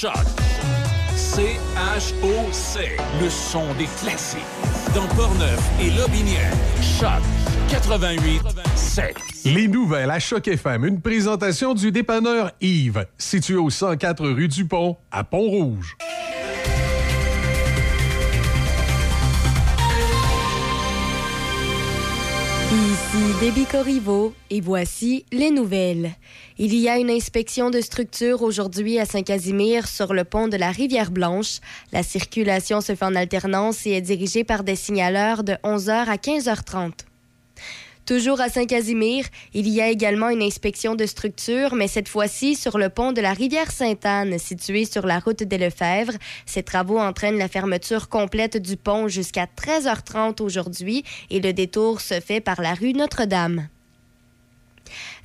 Choc. C-H-O-C. Le son des classiques. Dans Portneuf et Lobinière. Choc 88 7. Les nouvelles à Choc FM. Une présentation du dépanneur Yves, situé au 104 rue du Pont, à Pont-Rouge. Ici Déby Corriveau et voici les nouvelles. Il y a une inspection de structure aujourd'hui à Saint-Casimir sur le pont de la Rivière-Blanche. La circulation se fait en alternance et est dirigée par des signaleurs de 11h à 15h30. Toujours à Saint-Casimir, il y a également une inspection de structure, mais cette fois-ci sur le pont de la rivière Sainte-Anne, situé sur la route des Lefebvre. Ces travaux entraînent la fermeture complète du pont jusqu'à 13h30 aujourd'hui et le détour se fait par la rue Notre-Dame.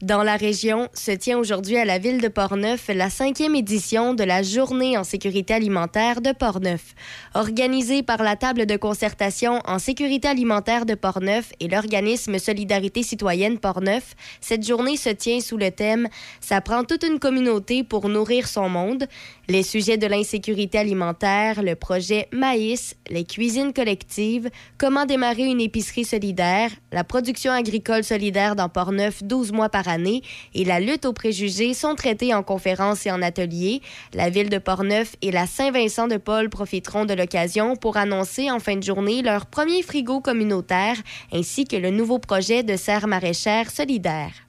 Dans la région, se tient aujourd'hui à la ville de Portneuf la cinquième édition de la Journée en sécurité alimentaire de Portneuf. Organisée par la table de concertation en sécurité alimentaire de Portneuf et l'organisme Solidarité citoyenne Portneuf, cette journée se tient sous le thème Ça prend toute une communauté pour nourrir son monde. Les sujets de l'insécurité alimentaire, le projet Maïs, les cuisines collectives, comment démarrer une épicerie solidaire, la production agricole solidaire dans Portneuf 12 mois par année et la lutte aux préjugés sont traités en conférences et en ateliers. La ville de Portneuf et la Saint-Vincent de Paul profiteront de l'occasion pour annoncer en fin de journée leur premier frigo communautaire ainsi que le nouveau projet de serre maraîchère solidaire.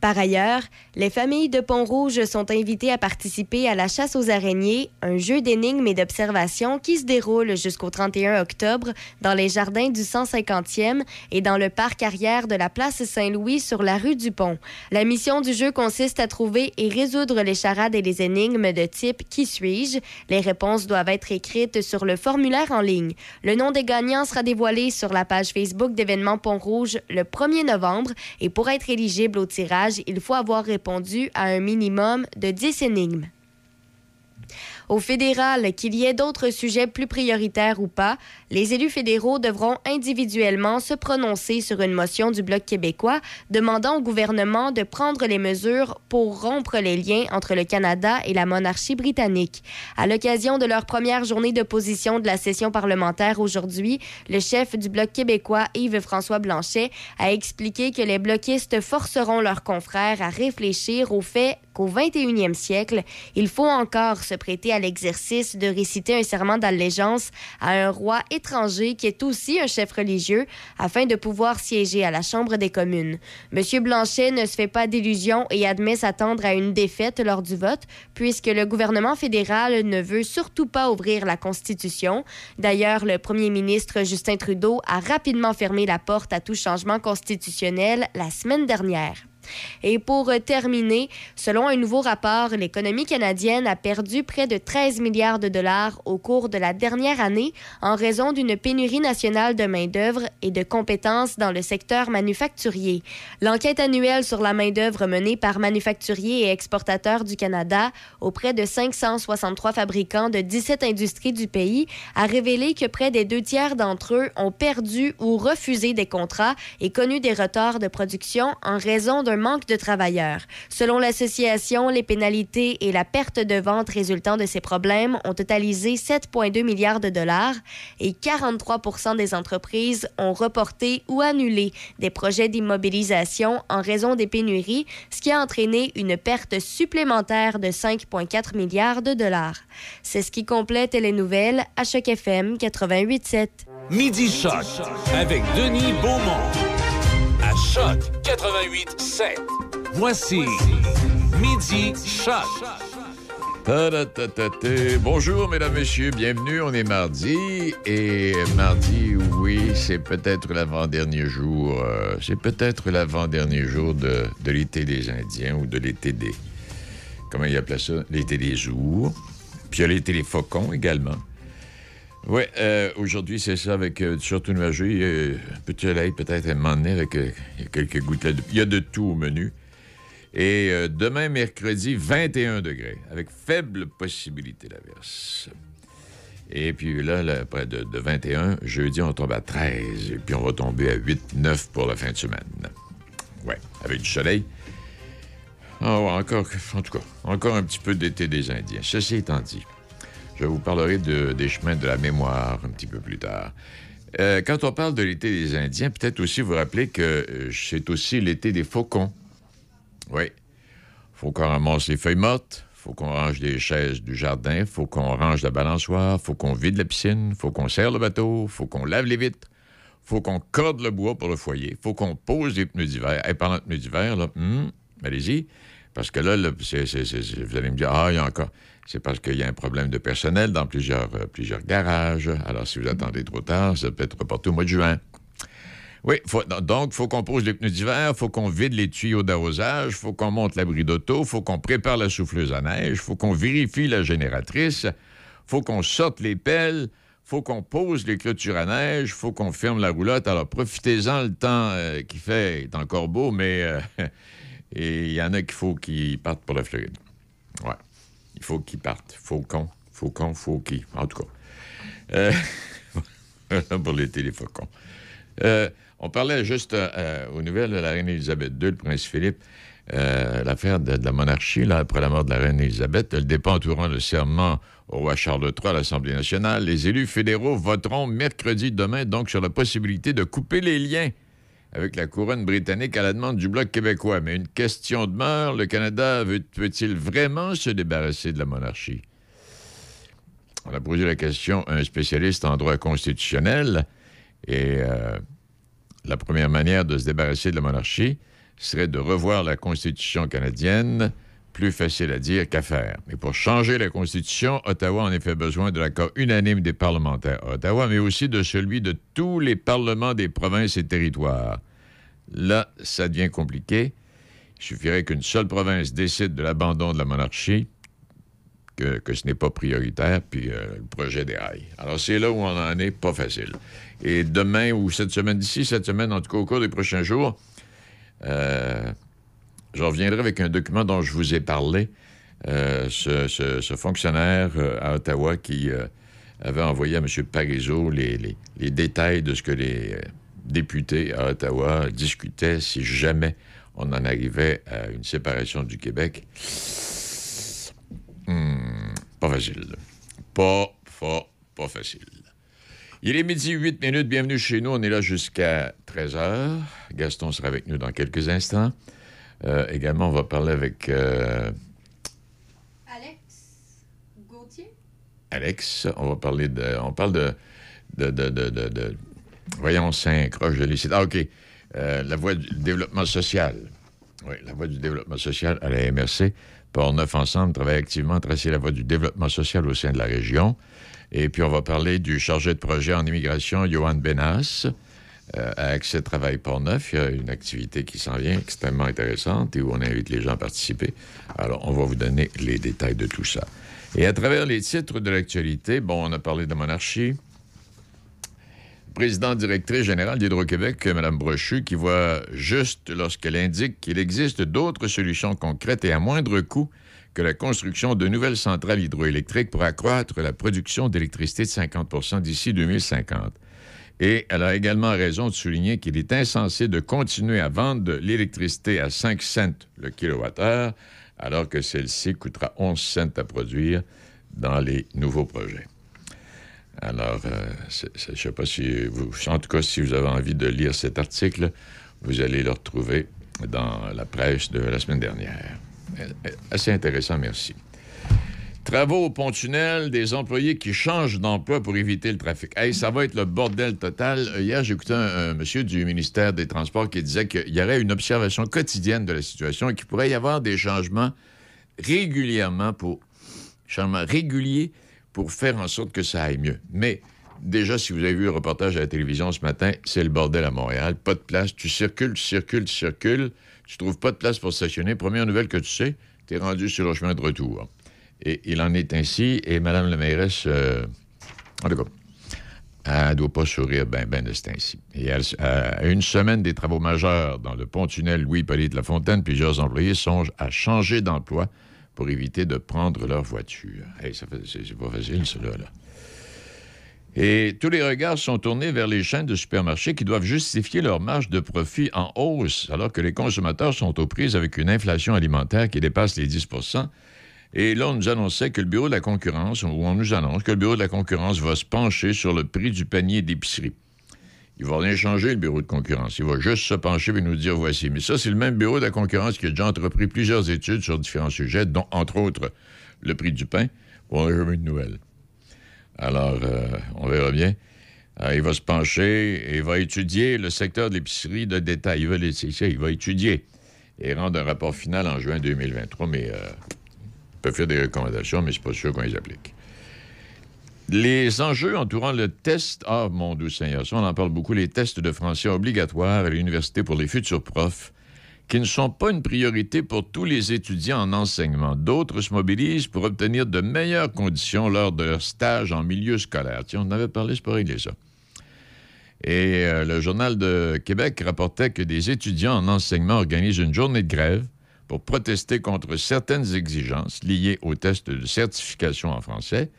Par ailleurs, les familles de Pont-Rouge sont invitées à participer à la chasse aux araignées, un jeu d'énigmes et d'observation qui se déroule jusqu'au 31 octobre dans les jardins du 150e et dans le parc arrière de la place Saint-Louis sur la rue du Pont. La mission du jeu consiste à trouver et résoudre les charades et les énigmes de type Qui suis-je? Les réponses doivent être écrites sur le formulaire en ligne. Le nom des gagnants sera dévoilé sur la page Facebook d'événements Pont-Rouge le 1er novembre et pour être éligible au tirage, il faut avoir répondu à un minimum de 10 énigmes. Au fédéral, qu'il y ait d'autres sujets plus prioritaires ou pas, les élus fédéraux devront individuellement se prononcer sur une motion du Bloc québécois demandant au gouvernement de prendre les mesures pour rompre les liens entre le Canada et la monarchie britannique. À l'occasion de leur première journée d'opposition de la session parlementaire aujourd'hui, le chef du Bloc québécois, Yves-François Blanchet, a expliqué que les bloquistes forceront leurs confrères à réfléchir au fait qu'au 21e siècle, il faut encore se prêter à l'exercice de réciter un serment d'allégeance à un roi étranger qui est aussi un chef religieux afin de pouvoir siéger à la Chambre des communes. M. Blanchet ne se fait pas d'illusions et admet s'attendre à une défaite lors du vote puisque le gouvernement fédéral ne veut surtout pas ouvrir la Constitution. D'ailleurs, le premier ministre Justin Trudeau a rapidement fermé la porte à tout changement constitutionnel la semaine dernière. Et pour terminer, selon un nouveau rapport, l'économie canadienne a perdu près de 13 milliards de dollars au cours de la dernière année en raison d'une pénurie nationale de main-d'œuvre et de compétences dans le secteur manufacturier. L'enquête annuelle sur la main-d'œuvre menée par Manufacturiers et Exportateurs du Canada auprès de 563 fabricants de 17 industries du pays a révélé que près des deux tiers d'entre eux ont perdu ou refusé des contrats et connu des retards de production en raison d'un manque de travailleurs. Selon l'association, les pénalités et la perte de vente résultant de ces problèmes ont totalisé 7,2 milliards de dollars et 43 des entreprises ont reporté ou annulé des projets d'immobilisation en raison des pénuries, ce qui a entraîné une perte supplémentaire de 5,4 milliards de dollars. C'est ce qui complète les nouvelles à Choc FM 88.7. Midi Choc avec Denis Beaumont. Choc 88 7. Voici Midi Choc. Bonjour, mesdames, messieurs, bienvenue. On est mardi. Et mardi, oui, c'est peut-être l'avant-dernier jour. euh, c'est peut-être l'avant-dernier jour de, de l'été des Indiens ou de l'été des. Comment ils appellent ça? L'été des ours. Puis il y a l'été des faucons également. Oui, euh, aujourd'hui, c'est ça, avec euh, surtout nuageux. Il y a soleil, peut-être à un moment donné, avec euh, quelques gouttelettes. de- Il y a de tout au menu. Et demain, mercredi, 21 degrés, avec faible possibilité d'averse. Et puis là, près de, de 21, jeudi, on tombe à 13. Et puis on va tomber à 8, 9 pour la fin de semaine. Ouais, avec du soleil. Oh, encore, en tout cas, encore un petit peu d'été des Indiens. Ceci étant dit, je vous parlerai de, des chemins de la mémoire un petit peu plus tard. Euh, quand on parle de l'été des Indiens, peut-être aussi vous rappeler que euh, c'est aussi l'été des faucons. Oui. Faut qu'on ramasse les feuilles mortes, faut qu'on range les chaises du jardin, faut qu'on range la balançoire, faut qu'on vide la piscine, faut qu'on serre le bateau, faut qu'on lave les vitres, faut qu'on corde le bois pour le foyer, faut qu'on pose les pneus d'hiver. Et pendant pneus d'hiver, là, hum, allez-y, parce que là, vous allez me dire, ah, il y a encore. C'est parce qu'il y a un problème de personnel dans plusieurs, euh, plusieurs garages. Alors, si vous attendez trop tard, ça peut être reporté au mois de juin. Oui, donc, il faut qu'on pose les pneus d'hiver, il faut qu'on vide les tuyaux d'arrosage, il faut qu'on monte l'abri d'auto, il faut qu'on prépare la souffleuse à neige, il faut qu'on vérifie la génératrice, il faut qu'on sorte les pelles, il faut qu'on pose les clôtures à neige, il faut qu'on ferme la roulotte. Alors, profitez-en, le temps euh, qui fait est encore beau, mais euh, il y en a qu'il faut qu'ils partent pour la Floride. Ouais, il faut qu'ils partent. Faucon, faucon, faut qu'ils. En tout cas. Euh, pour les téléfaucons. Euh, on parlait juste euh, aux nouvelles de la reine Élisabeth II, le prince Philippe, l'affaire de, la monarchie, là, après la mort de la reine Élisabeth, le dépend entourant le serment au roi Charles III à l'Assemblée nationale. Les élus fédéraux voteront mercredi demain donc sur la possibilité de couper les liens avec la couronne britannique à la demande du Bloc québécois. Mais une question demeure, le Canada veut-il vraiment se débarrasser de la monarchie? On a posé la question à un spécialiste en droit constitutionnel et euh, la première manière de se débarrasser de la monarchie serait de revoir la Constitution canadienne, plus facile à dire qu'à faire. Mais pour changer la Constitution, Ottawa a en effet besoin de l'accord unanime des parlementaires à Ottawa, mais aussi de celui de tous les parlements des provinces et territoires. Là, ça devient compliqué. Il suffirait qu'une seule province décide de l'abandon de la monarchie, que, ce n'est pas prioritaire, puis euh, le projet déraille. Alors, c'est là où on en est, pas facile. Et demain ou cette semaine d'ici, cette semaine, en tout cas au cours des prochains jours, euh, je reviendrai avec un document dont je vous ai parlé. Euh, ce, fonctionnaire euh, à Ottawa qui avait envoyé à M. Parizeau les, détails de ce que les députés à Ottawa discutaient si jamais on en arrivait à une séparation du Québec. Hmm, pas facile. Pas, pas, pas facile. Il est midi 8 minutes. Bienvenue chez nous. On est là jusqu'à 13 h. Gaston sera avec nous dans quelques instants. Euh, également, on va parler avec. Euh, Alex Gauthier. Alex, on va parler de. On parle de. de, de, de, de voyons, cinq croche de lycée. Ah, OK. Euh, la voie du développement social. Oui, la voie du développement social à la MRC. Port-Neuf Ensemble travaille activement à tracer la voie du développement social au sein de la région. Et puis, on va parler du chargé de projet en immigration, Johan Benas, euh, à Accès Travail Port-Neuf. Il y a une activité qui s'en vient extrêmement intéressante et où on invite les gens à participer. Alors, on va vous donner les détails de tout ça. Et à travers les titres de l'actualité, bon, on a parlé de monarchie. Président directrice générale d'Hydro-Québec, Mme Brochu, qui voit juste lorsqu'elle indique qu'il existe d'autres solutions concrètes et à moindre coût que la construction de nouvelles centrales hydroélectriques pour accroître la production d'électricité de 50% d'ici 2050. Et elle a également raison de souligner qu'il est insensé de continuer à vendre de l'électricité à 5 cents le kilowattheure, alors que celle-ci coûtera 11 cents à produire dans les nouveaux projets. Alors, euh, je ne sais pas si vous... En tout cas, si vous avez envie de lire cet article, vous allez le retrouver dans la presse de la semaine dernière. Assez intéressant, merci. Travaux au pont-tunnel, des employés qui changent d'emploi pour éviter le trafic. Hey, ça va être le bordel total. Euh, hier, j'ai écouté un, monsieur du ministère des Transports qui disait qu'il y aurait une observation quotidienne de la situation et qu'il pourrait y avoir des changements régulièrement pour réguliers pour faire en sorte que ça aille mieux. Mais déjà, si vous avez vu le reportage à la télévision ce matin, c'est le bordel à Montréal. Pas de place. Tu circules, tu circules, tu circules tu trouves pas de place pour stationner, première nouvelle que tu sais, tu es rendu sur le chemin de retour. Et il en est ainsi, et Mme la mairesse, euh, en tout cas, elle ne doit pas sourire bien ben de ainsi. Et à une semaine des travaux majeurs dans le pont-tunnel Louis-Polyte Lafontaine, plusieurs employés songent à changer d'emploi pour éviter de prendre leur voiture. Hey, c'est pas facile, cela, là. Et tous les regards sont tournés vers les chaînes de supermarchés qui doivent justifier leur marge de profit en hausse, alors que les consommateurs sont aux prises avec une inflation alimentaire qui dépasse les 10 Et là, on nous annonçait que le Bureau de la concurrence, ou on nous annonce que le Bureau de la concurrence va se pencher sur le prix du panier d'épicerie. Il va rien changer, le bureau de concurrence. Il va juste se pencher et nous dire voici. Mais ça, c'est le même bureau de la concurrence qui a déjà entrepris plusieurs études sur différents sujets, dont, entre autres, le prix du pain. On n'a jamais de nouvelles. Alors, euh, on verra bien. Euh, il va se pencher et il va étudier le secteur de l'épicerie de détail. Il va, il va étudier et rendre un rapport final en juin 2023, mais euh, faire des recommandations, mais c'est pas sûr qu'on les applique. Les enjeux entourant le test, ah mon doux Seigneur, ça on en parle beaucoup, les tests de français obligatoires à l'université pour les futurs profs, qui ne sont pas une priorité pour tous les étudiants en enseignement. D'autres se mobilisent pour obtenir de meilleures conditions lors de leur stage en milieu scolaire. Tiens, on en avait parlé, c'est pas réglé ça. Et euh, le Journal de Québec rapportait que des étudiants en enseignement organisent une journée de grève pour protester contre certaines exigences liées aux tests de certification en français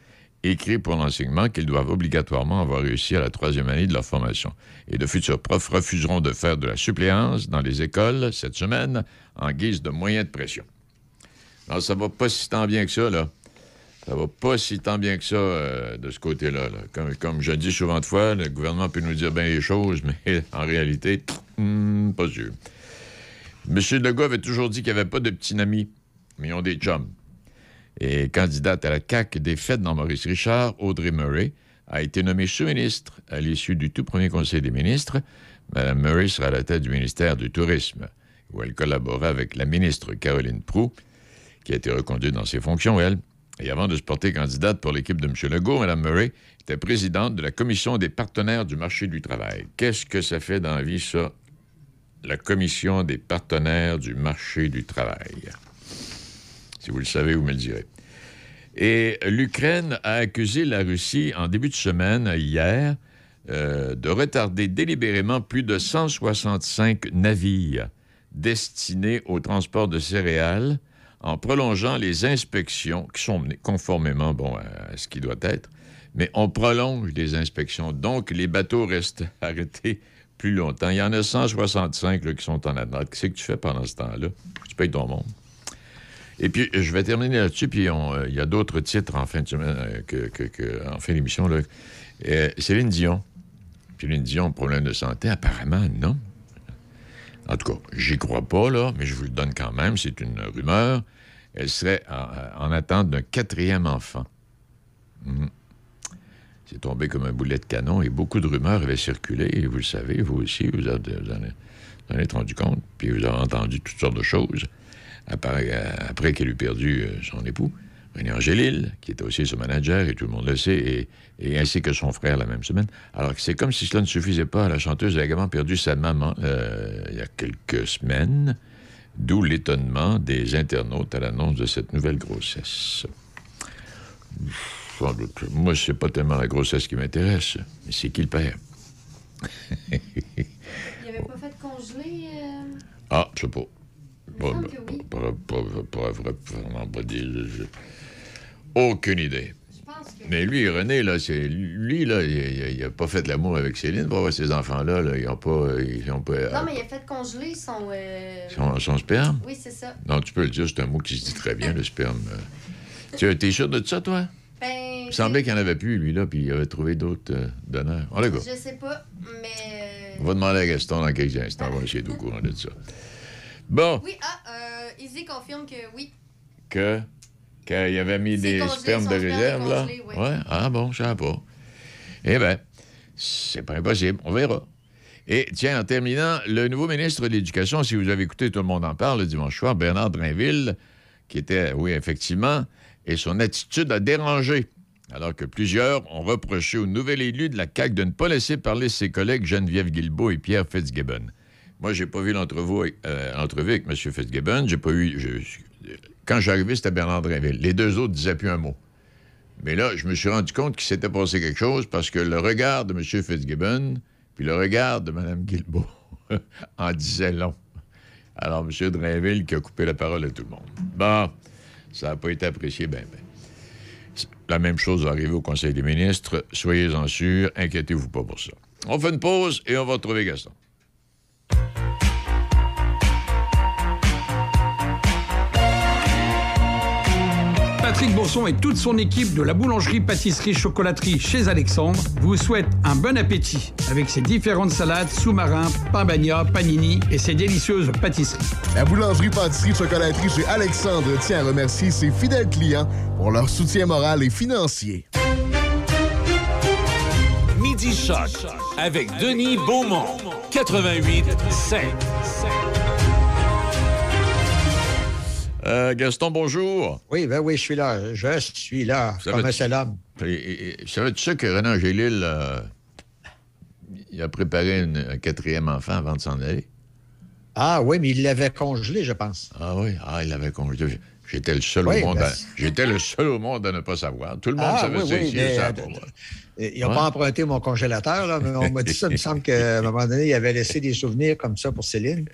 écrits pour l'enseignement qu'ils doivent obligatoirement avoir réussi à la troisième année de leur formation. Et de futurs profs refuseront de faire de la suppléance dans les écoles cette semaine en guise de moyen de pression. Non, ça va pas si tant bien que ça, là. Ça va pas si tant bien que ça euh, de ce côté-là. Comme, comme, je dis souvent de fois, le gouvernement peut nous dire bien les choses, mais en réalité, hmm, pas sûr. M. Legault avait toujours dit qu'il n'y avait pas de petits amis, mais ils ont des chums et candidate à la CAQ des fêtes dans Maurice Richard, Audrey Murray, a été nommée sous-ministre à l'issue du tout premier Conseil des ministres. Mme Murray sera à la tête du ministère du Tourisme, où elle collabora avec la ministre Caroline Proux, qui a été reconduite dans ses fonctions, elle. Et avant de se porter candidate pour l'équipe de M. Legault, Mme Murray était présidente de la Commission des partenaires du marché du travail. Qu'est-ce que ça fait dans la vie, ça? La Commission des partenaires du marché du travail. Si vous le savez, vous me le direz. Et l'Ukraine a accusé la Russie en début de semaine, hier, euh, de retarder délibérément plus de 165 navires destinés au transport de céréales en prolongeant les inspections qui sont conformément bon, à ce qui doit être, mais on prolonge les inspections. Donc, les bateaux restent arrêtés plus longtemps. Il y en a 165 qui sont en attente. Qu'est-ce que tu fais pendant ce temps-là? Tu payes ton monde. Et puis, je vais terminer là-dessus, puis euh, il y a d'autres titres en fin de semaine, euh, en fin d'émission. Euh, Céline Dion. Céline Dion, problème de santé, apparemment, non. En tout cas, j'y crois pas, là, mais je vous le donne quand même, c'est une rumeur. Elle serait en, attente d'un quatrième enfant. Mhm. C'est tombé comme un boulet de canon et beaucoup de rumeurs avaient circulé, et vous le savez, vous aussi, vous, en, vous en êtes rendu compte, puis vous avez entendu toutes sortes de choses après, qu'elle eut perdu euh, son époux, René Angélil, qui était aussi son manager, et tout le monde le sait, et, ainsi que son frère la même semaine. Alors c'est comme si cela ne suffisait pas. La chanteuse a également perdu sa maman euh, il y a quelques semaines, d'où l'étonnement des internautes à l'annonce de cette nouvelle grossesse. Sans doute. Moi, c'est pas tellement la grossesse qui m'intéresse, mais c'est qui le père. il avait pas fait congeler. Euh? Ah, je sais pas. Pas, vraiment pas. Aucune idée. Mais lui, René, là, c'est lui, là, il, a pas fait l'amour avec Céline pour avoir ces enfants-là. Là, ils n'ont pas, ils ont pas. Non, mais il a fait congeler son. Euh... Son, son, sperme. Oui, c'est ça. Non, tu peux le dire, c'est un mot qui se dit très bien, le sperme. tu es sûr de ça, toi? Ben, il semblait qu'il n'y en avait plus, lui, là, puis il avait trouvé d'autres euh, donneurs. On Je sais pas, mais. On va demander à Gaston dans quelques instants. On va essayer de au courant de ça. Bon. Oui, ah, euh, Izzy confirme que oui. Que? Qu'il avait mis des spermes de réserve, là? Oui. Ouais. Ah bon, je sais pas. Eh bien, c'est pas impossible. On verra. Et tiens, en terminant, le nouveau ministre de l'Éducation, si vous avez écouté Tout le monde en parle le dimanche soir, Bernard Drinville, qui était, oui, effectivement, et son attitude a dérangé. Alors que plusieurs ont reproché au nouvel élu de la CAQ de ne pas laisser parler ses collègues Geneviève Guilbeault et Pierre Fitzgibbon. Moi, j'ai pas vu l'entrevue euh, avec M. Fitzgibbon. J'ai pas quand j'arrivais, c'était Bernard Drinville. Les deux autres disaient plus un mot. Mais là, je me suis rendu compte qu'il s'était passé quelque chose parce que le regard de M. Fitzgibbon puis le regard de Mme Guilbeault en disait long. Alors, M. Drainville qui a coupé la parole à tout le monde. Bon, ça n'a pas été apprécié, ben, ben. la même chose va arriver au Conseil des ministres. Soyez-en sûrs, inquiétez-vous pas pour ça. On fait une pause et on va retrouver Gaston. Patrick Bourson et toute son équipe de la boulangerie pâtisserie chocolaterie chez Alexandre vous souhaitent un bon appétit avec ses différentes salades, sous-marins, pain bagna, panini et ses délicieuses pâtisseries. La boulangerie pâtisserie chocolaterie chez Alexandre tient à remercier ses fidèles clients pour leur soutien moral et financier. Midi Choc avec Denis Beaumont, 88 5. Euh, Gaston, bonjour. Oui, ben oui, je suis là. Je suis là, comme un seul homme. Savais-tu ça que Renan Angélil euh, il a préparé une- un quatrième enfant avant de s'en aller? Ah oui, mais il l'avait congelé, je pense. Ah oui, ah, il avait congelé. J'étais le seul Oui, au monde ben, à, j'étais le seul au monde à ne pas savoir. Tout le monde Ah, savait oui, ça oui, ça, euh, pour moi. Ils n'ont Ouais. pas emprunté mon congélateur, là, mais on m'a dit ça. Il me semble qu'à un moment donné, il avait laissé des souvenirs comme ça pour Céline.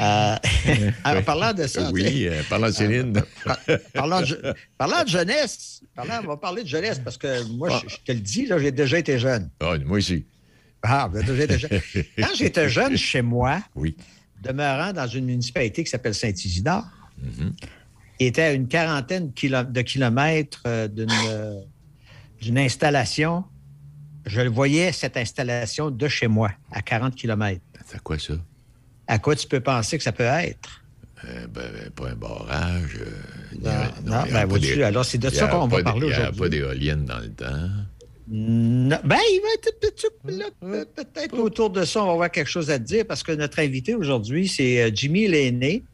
Euh, en parlant de ça, Oui, euh, parlant de Céline. par- parlant, de, je- parlant de jeunesse, parlant- on va parler de jeunesse parce que moi, Ah. je, je te le dis, j'ai déjà été jeune. Ah, moi aussi. Ah, j'ai déjà été jeune. Quand j'étais jeune chez moi, Oui. demeurant dans une municipalité qui s'appelle Saint-Isidore, Mhm. Qui était à une quarantaine de kilomètres euh, d'une euh, d'une installation. Je le voyais, cette installation, de chez moi, à 40 kilomètres. C'est quoi ça? À quoi tu peux penser que ça peut être? Euh, ben, ben, pas un barrage. euh, Non, il non, il ben, des- alors c'est de il ça qu'on va parler Il n'y a aujourd'hui. pas d'éoliennes dans le temps. Non, ben, il va être petit- là, pe- peut-être autour de ça, on va avoir quelque chose à te dire parce que notre invité aujourd'hui, c'est Jimmy Lainé.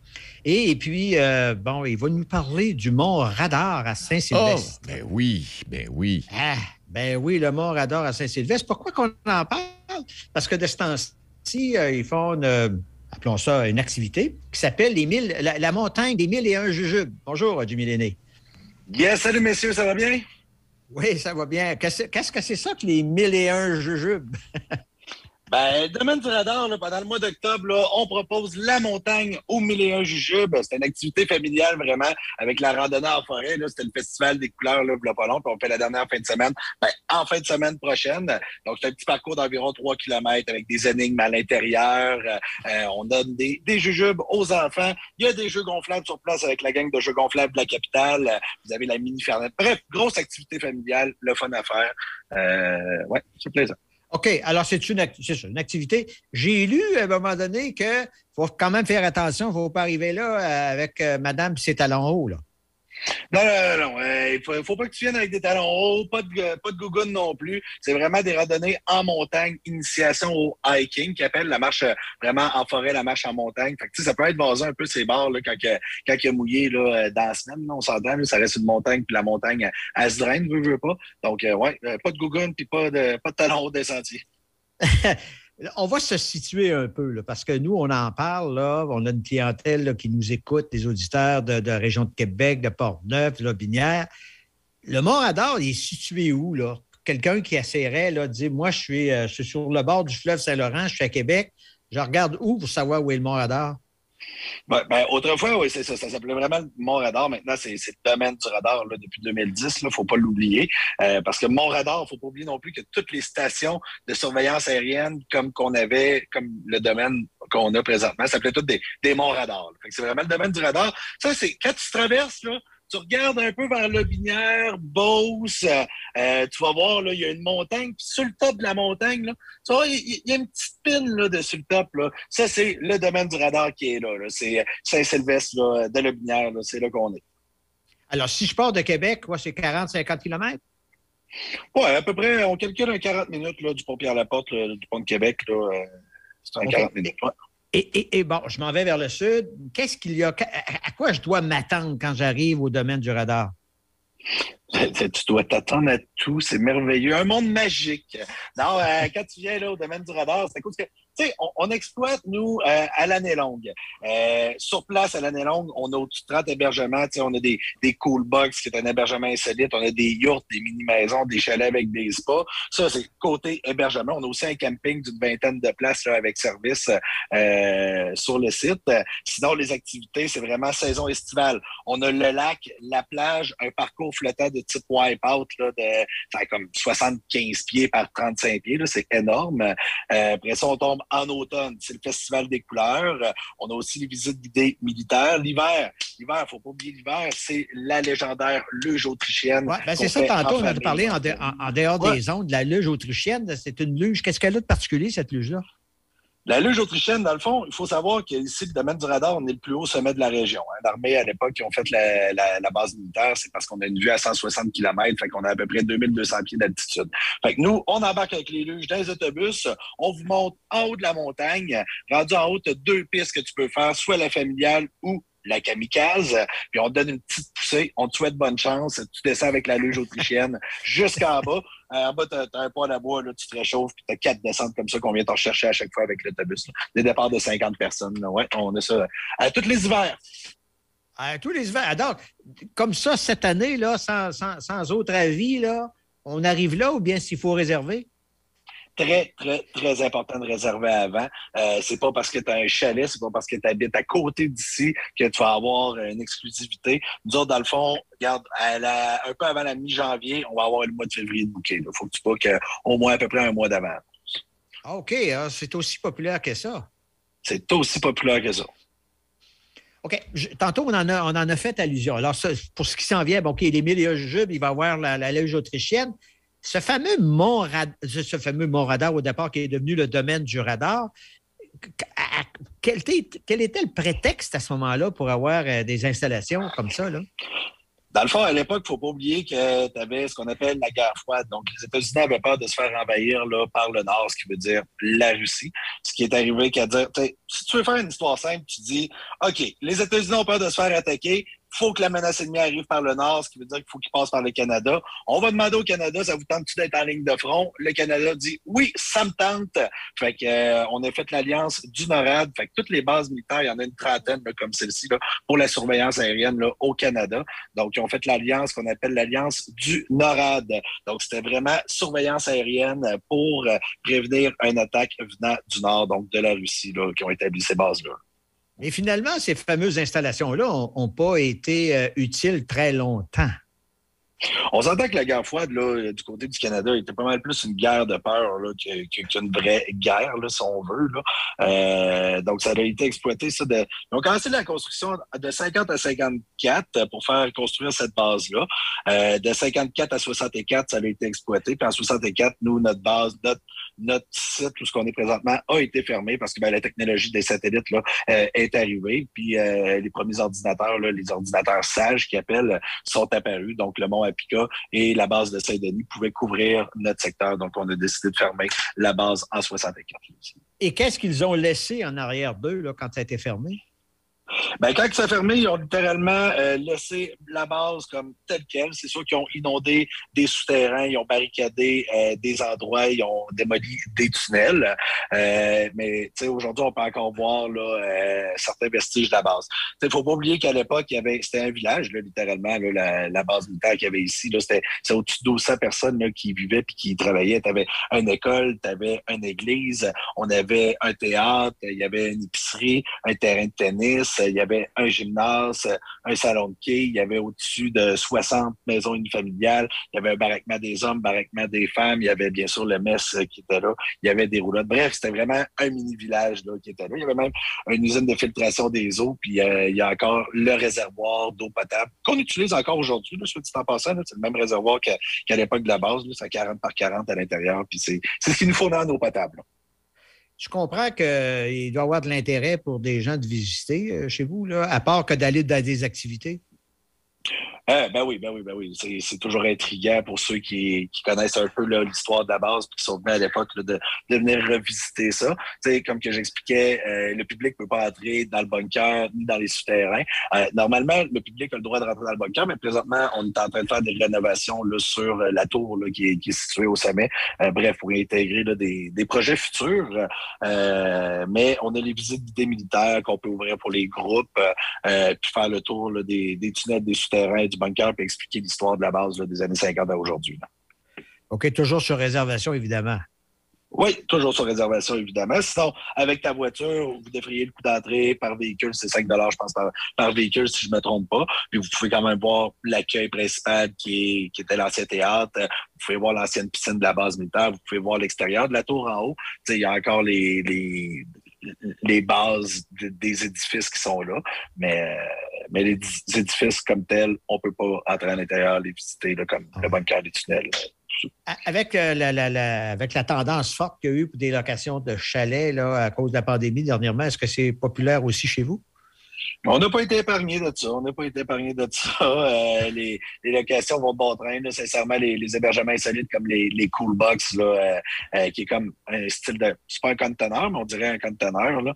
Et, puis, euh, bon, il va nous parler du mont Radar à Oh, Saint-Sylvestre. ben oui, ben oui. Ah, ben oui, le mont Radar à Saint-Sylvestre. Pourquoi qu'on en parle? Parce que de ce temps-ci, euh, ils font une, euh, appelons ça une activité qui s'appelle les mille, la, la montagne des mille et un jujubes. Bonjour, Jimmy Lainé. Yes, salut messieurs, ça va bien? Oui, ça va bien. Qu'est-ce qu'est-ce que c'est ça que les mille et un jujubes? Ben, domaine du radar, là, pendant le mois d'octobre, là, on propose la montagne au mille et un jujubes. C'est une activité familiale vraiment avec la randonnée en forêt. là. C'était le festival des couleurs là, v'là pas long, puis on fait la dernière fin de semaine. Ben, en fin de semaine prochaine. Donc, c'est un petit parcours d'environ 3 km avec des énigmes à l'intérieur. Euh, on donne des, jujubes aux enfants. Il y a des jeux gonflables sur place avec la gang de jeux gonflables de la capitale. Vous avez la mini fernet. Bref, grosse activité familiale, le fun à faire. Euh, ouais, c'est plaisant. OK, alors c'est une, une activité. J'ai lu à un moment donné que faut quand même faire attention, il ne faut pas arriver là euh, avec euh, madame et ses talons hauts. Là. Non, non, non, Il faut, faut pas que tu viennes avec des talons hauts, pas de, pas de non plus. C'est vraiment des randonnées en montagne, initiation au hiking, qui appelle la marche euh, vraiment en forêt, la marche en montagne. Ça peut être basé un peu ces bords là, quand, quand il a mouillé là, euh, dans la semaine. là, on s'entend, ça reste une montagne, puis la montagne, elle, elle se draine, veut, veut pas. Donc, euh, ouais, euh, pas de gougoune, puis pas de, pas de talons hauts des sentiers. On va se situer un peu, parce que nous, on en parle, là, on a une clientèle qui nous écoute, des auditeurs de, la région de Québec, de Portneuf, de Lobinière. Le Mont-Radar, il est situé où, là? Quelqu'un qui essaierait de dire, moi, je suis, euh, je suis sur le bord du fleuve Saint-Laurent, je suis à Québec, je regarde où pour savoir où est le Mont-Radar? Ben, ben, autrefois, oui, c'est ça. Ça s'appelait vraiment le Mont Radar. Maintenant, c'est le domaine du radar là, depuis 2010. Il ne faut pas l'oublier. Euh, parce que Mont Radar, il ne faut pas oublier non plus que toutes les stations de surveillance aérienne, comme qu'on avait, comme le domaine qu'on a présentement, s'appelait toutes des, des Monts Radar. C'est vraiment le domaine du radar. Ça, c'est quand tu traverses, là, tu regardes un peu vers Lobinière, Beauce, euh, euh, tu vas voir, là, il y a une montagne, puis sur le top de la montagne, là, tu vois, il y, a une petite pine là, de sur le top. Là. Ça, c'est le domaine du radar qui est là. là. C'est euh, Saint-Sylvestre de Lobinière. C'est là qu'on est. Alors, si je pars de Québec, c'est 40-50 km? Ouais, à peu près, on calcule un 40 minutes là, du pont Pierre-Laporte, du pont de Québec. C'est un OK. 40 minutes. ouais. Et, bon, je m'en vais vers le sud. Qu'est-ce qu'il y a? À quoi je dois m'attendre quand j'arrive au domaine du radar? Tu dois t'attendre à tout, c'est merveilleux. Un monde magique. Non, euh, quand tu viens là, au domaine du radar, c'est cool. parce que, Tu sais, on, exploite, nous, euh, à l'année longue. Euh, sur place, à l'année longue, on a au-dessus de 30 hébergements. Tu sais, on a des, des cool box, qui est un hébergement insolite. On a des yurts, des mini-maisons, des chalets avec des spas. Ça, c'est côté hébergement. On a aussi un camping d'une vingtaine de places là, avec service euh, sur le site. Sinon, les activités, c'est vraiment saison estivale. On a le lac, la plage, un parcours flottant de type wipeout là, de comme 75 pieds par 35 pieds. C'est énorme. Euh, après ça, on tombe en automne. C'est le Festival des couleurs. On a aussi les visites guidées militaires. L'hiver, l'hiver, faut pas oublier l'hiver, c'est la légendaire luge autrichienne. Ouais, ben c'est ça, tantôt, on a parlé en, dehors des ondes de la luge autrichienne. C'est une luge. Qu'est-ce qu'elle a de particulier, cette luge-là? La luge autrichienne, dans le fond, il faut savoir qu'ici, le domaine du radar, on est le plus haut sommet de la région. Hein. L'armée, à l'époque, qui ont fait la, base militaire, c'est parce qu'on a une vue à 160 km, fait qu'on a à peu près 2200 pieds d'altitude. Fait que nous, on embarque avec les luges dans les autobus, on vous monte en haut de la montagne. Rendu en haut, tu as deux pistes que tu peux faire, soit la familiale ou la kamikaze, puis on te donne une petite poussée, on te souhaite bonne chance, tu descends avec la luge autrichienne jusqu'en bas. Euh, en bas, tu as, un poids à bois, là, tu te réchauffes, puis tu as quatre descentes comme ça qu'on vient t'en chercher à chaque fois avec l'autobus. Des départs de 50 personnes. Ouais, on a ça à tous les hivers. À tous les hivers. Alors, comme ça, cette année, là, sans, sans, sans autre avis, là, on arrive là ou bien s'il faut réserver? Très, très, très important de réserver avant. Euh, c'est pas parce que tu as un chalet, c'est pas parce que tu habites à côté d'ici que tu vas avoir une exclusivité. Nous autres, dans le fond, regarde, un peu avant la mi-janvier, on va avoir le mois de février de bouquet. Il faut que tu pas au moins à peu près un mois d'avant. Ah, OK, hein, c'est aussi populaire que ça. C'est aussi populaire que ça. OK. tantôt, on en, a, on en a fait allusion. Alors, pour ce qui s'en vient, bon, OK, les milieux jujubes, il va y avoir la, la autrichienne ce fameux mont, ce fameux mont radar au départ qui est devenu le domaine du radar, quel était, le prétexte à ce moment-là pour avoir euh, des installations comme ça? Là? Dans le fond, à l'époque, il ne faut pas oublier que tu avais ce qu'on appelle la guerre froide. Donc, les États-Unis avaient peur de se faire envahir par le Nord, ce qui veut dire la Russie. Ce qui est arrivé qu'à dire, si tu veux faire une histoire simple, tu dis, OK, les États-Unis ont peur de se faire attaquer, faut que la menace ennemie arrive par le nord, ce qui veut dire qu'il faut qu'il passe par le Canada. On va demander au Canada, ça vous tente-tu d'être en ligne de front? Le Canada dit oui, ça me tente. Fait que euh, on a fait l'alliance du NORAD. Fait que toutes les bases militaires, il y en a une trentaine comme celle-ci pour la surveillance aérienne là, au Canada. Donc, ils ont fait l'alliance qu'on appelle l'alliance du NORAD. Donc, c'était vraiment surveillance aérienne pour euh, prévenir une attaque venant du nord, donc de la Russie, là, qui ont établi ces bases-là. Mais finalement, ces fameuses installations-là n'ont pas été euh, utiles très longtemps. On s'entend que la guerre froide, là, du côté du Canada, était pas mal plus une guerre de peur qu'une vraie guerre, là, si on veut. Là. Euh, donc, ça a été exploité. Ça de... Ils ont commencé la construction de 50 à 54 pour faire construire cette base-là. Euh, de 54 à 64, ça a été exploité. Puis en 64, nous, notre base, notre notre site, où ce qu'on est présentement, a été fermé parce que ben, la technologie des satellites là, euh, est arrivée. Puis euh, les premiers ordinateurs, là, les ordinateurs sages qui appellent, sont apparus. Donc, le Mont Apica et la base de Saint-Denis pouvaient couvrir notre secteur. Donc, on a décidé de fermer la base en 64. Et qu'est-ce qu'ils ont laissé en arrière d'eux là, quand ça a été fermé? Ben, quand ça a fermé, ils ont littéralement euh, laissé la base comme telle qu'elle. C'est sûr qu'ils ont inondé des souterrains, ils ont barricadé euh, des endroits, ils ont démoli des tunnels. Euh, mais aujourd'hui, on peut encore voir là, certains vestiges de la base. Il ne faut pas oublier qu'à l'époque, c'était un village, là, littéralement, là, la, base militaire qu'il y avait ici. C'était au-dessus de 200 personnes là, qui vivaient et qui travaillaient. Tu avais une école, tu avais une église, on avait un théâtre, il y avait une épicerie, un terrain de tennis il y avait un gymnase, un salon de quai, il y avait au-dessus de 60 maisons unifamiliales, il y avait un baraquement des hommes, baraquement des femmes, il y avait bien sûr le mess qui était là, il y avait des roulottes. Bref, c'était vraiment un mini-village qui était là. Il y avait même une usine de filtration des eaux, puis euh, il y a encore le réservoir d'eau potable qu'on utilise encore aujourd'hui, soit dit en passant. C'est le même réservoir qu'à l'époque de la base, c'est 40 par 40 à l'intérieur, puis c'est ce qu'il nous faut dans l'eau potable je comprends qu'il doit y avoir de l'intérêt pour des gens de visiter euh, chez vous, à part que d'aller dans des activités. Euh, ben oui, ben oui, ben oui. C'est toujours intriguant pour ceux qui, connaissent un peu l'histoire de la base et qui sont venus à l'époque de, venir revisiter ça. sais, comme que j'expliquais, euh, le public ne peut pas entrer dans le bunker ni dans les souterrains. Euh, normalement, le public a le droit de rentrer dans le bunker, mais présentement, on est en train de faire des rénovations là, sur la tour là, qui, est, située au sommet. bref, pour intégrer des, des, projets futurs. mais on a les visites d'idées militaires qu'on peut ouvrir pour les groupes, puis faire le tour des, des tunnels des souterrains du bunker et expliquer l'histoire de la base des années 50 à aujourd'hui. OK, toujours sur réservation, évidemment. Oui, toujours sur réservation, évidemment. Sinon, avec ta voiture, vous devriez le coût d'entrée par véhicule, c'est 5 je pense, par, véhicule, si je ne me trompe pas. Puis vous pouvez quand même voir l'accueil principal qui, était l'ancien théâtre. Vous pouvez voir l'ancienne piscine de la base militaire. Vous pouvez voir l'extérieur de la tour en haut. Il y a encore les, les bases des édifices qui sont là. Mais, mais les édifices comme tels, on ne peut pas entrer à l'intérieur, les visiter, comme le bunker des tunnels. Avec, euh, la, avec la tendance forte qu'il y a eu pour des locations de chalets là, à cause de la pandémie dernièrement, est-ce que c'est populaire aussi chez vous? On n'a pas été épargné de ça. On n'a pas été épargné de ça. Euh, les, locations vont de bon train. Là, sincèrement, les, hébergements insolites comme les, les cool box, là, euh, euh, qui est comme un style de. C'est pas un conteneur, mais on dirait un conteneur. Là.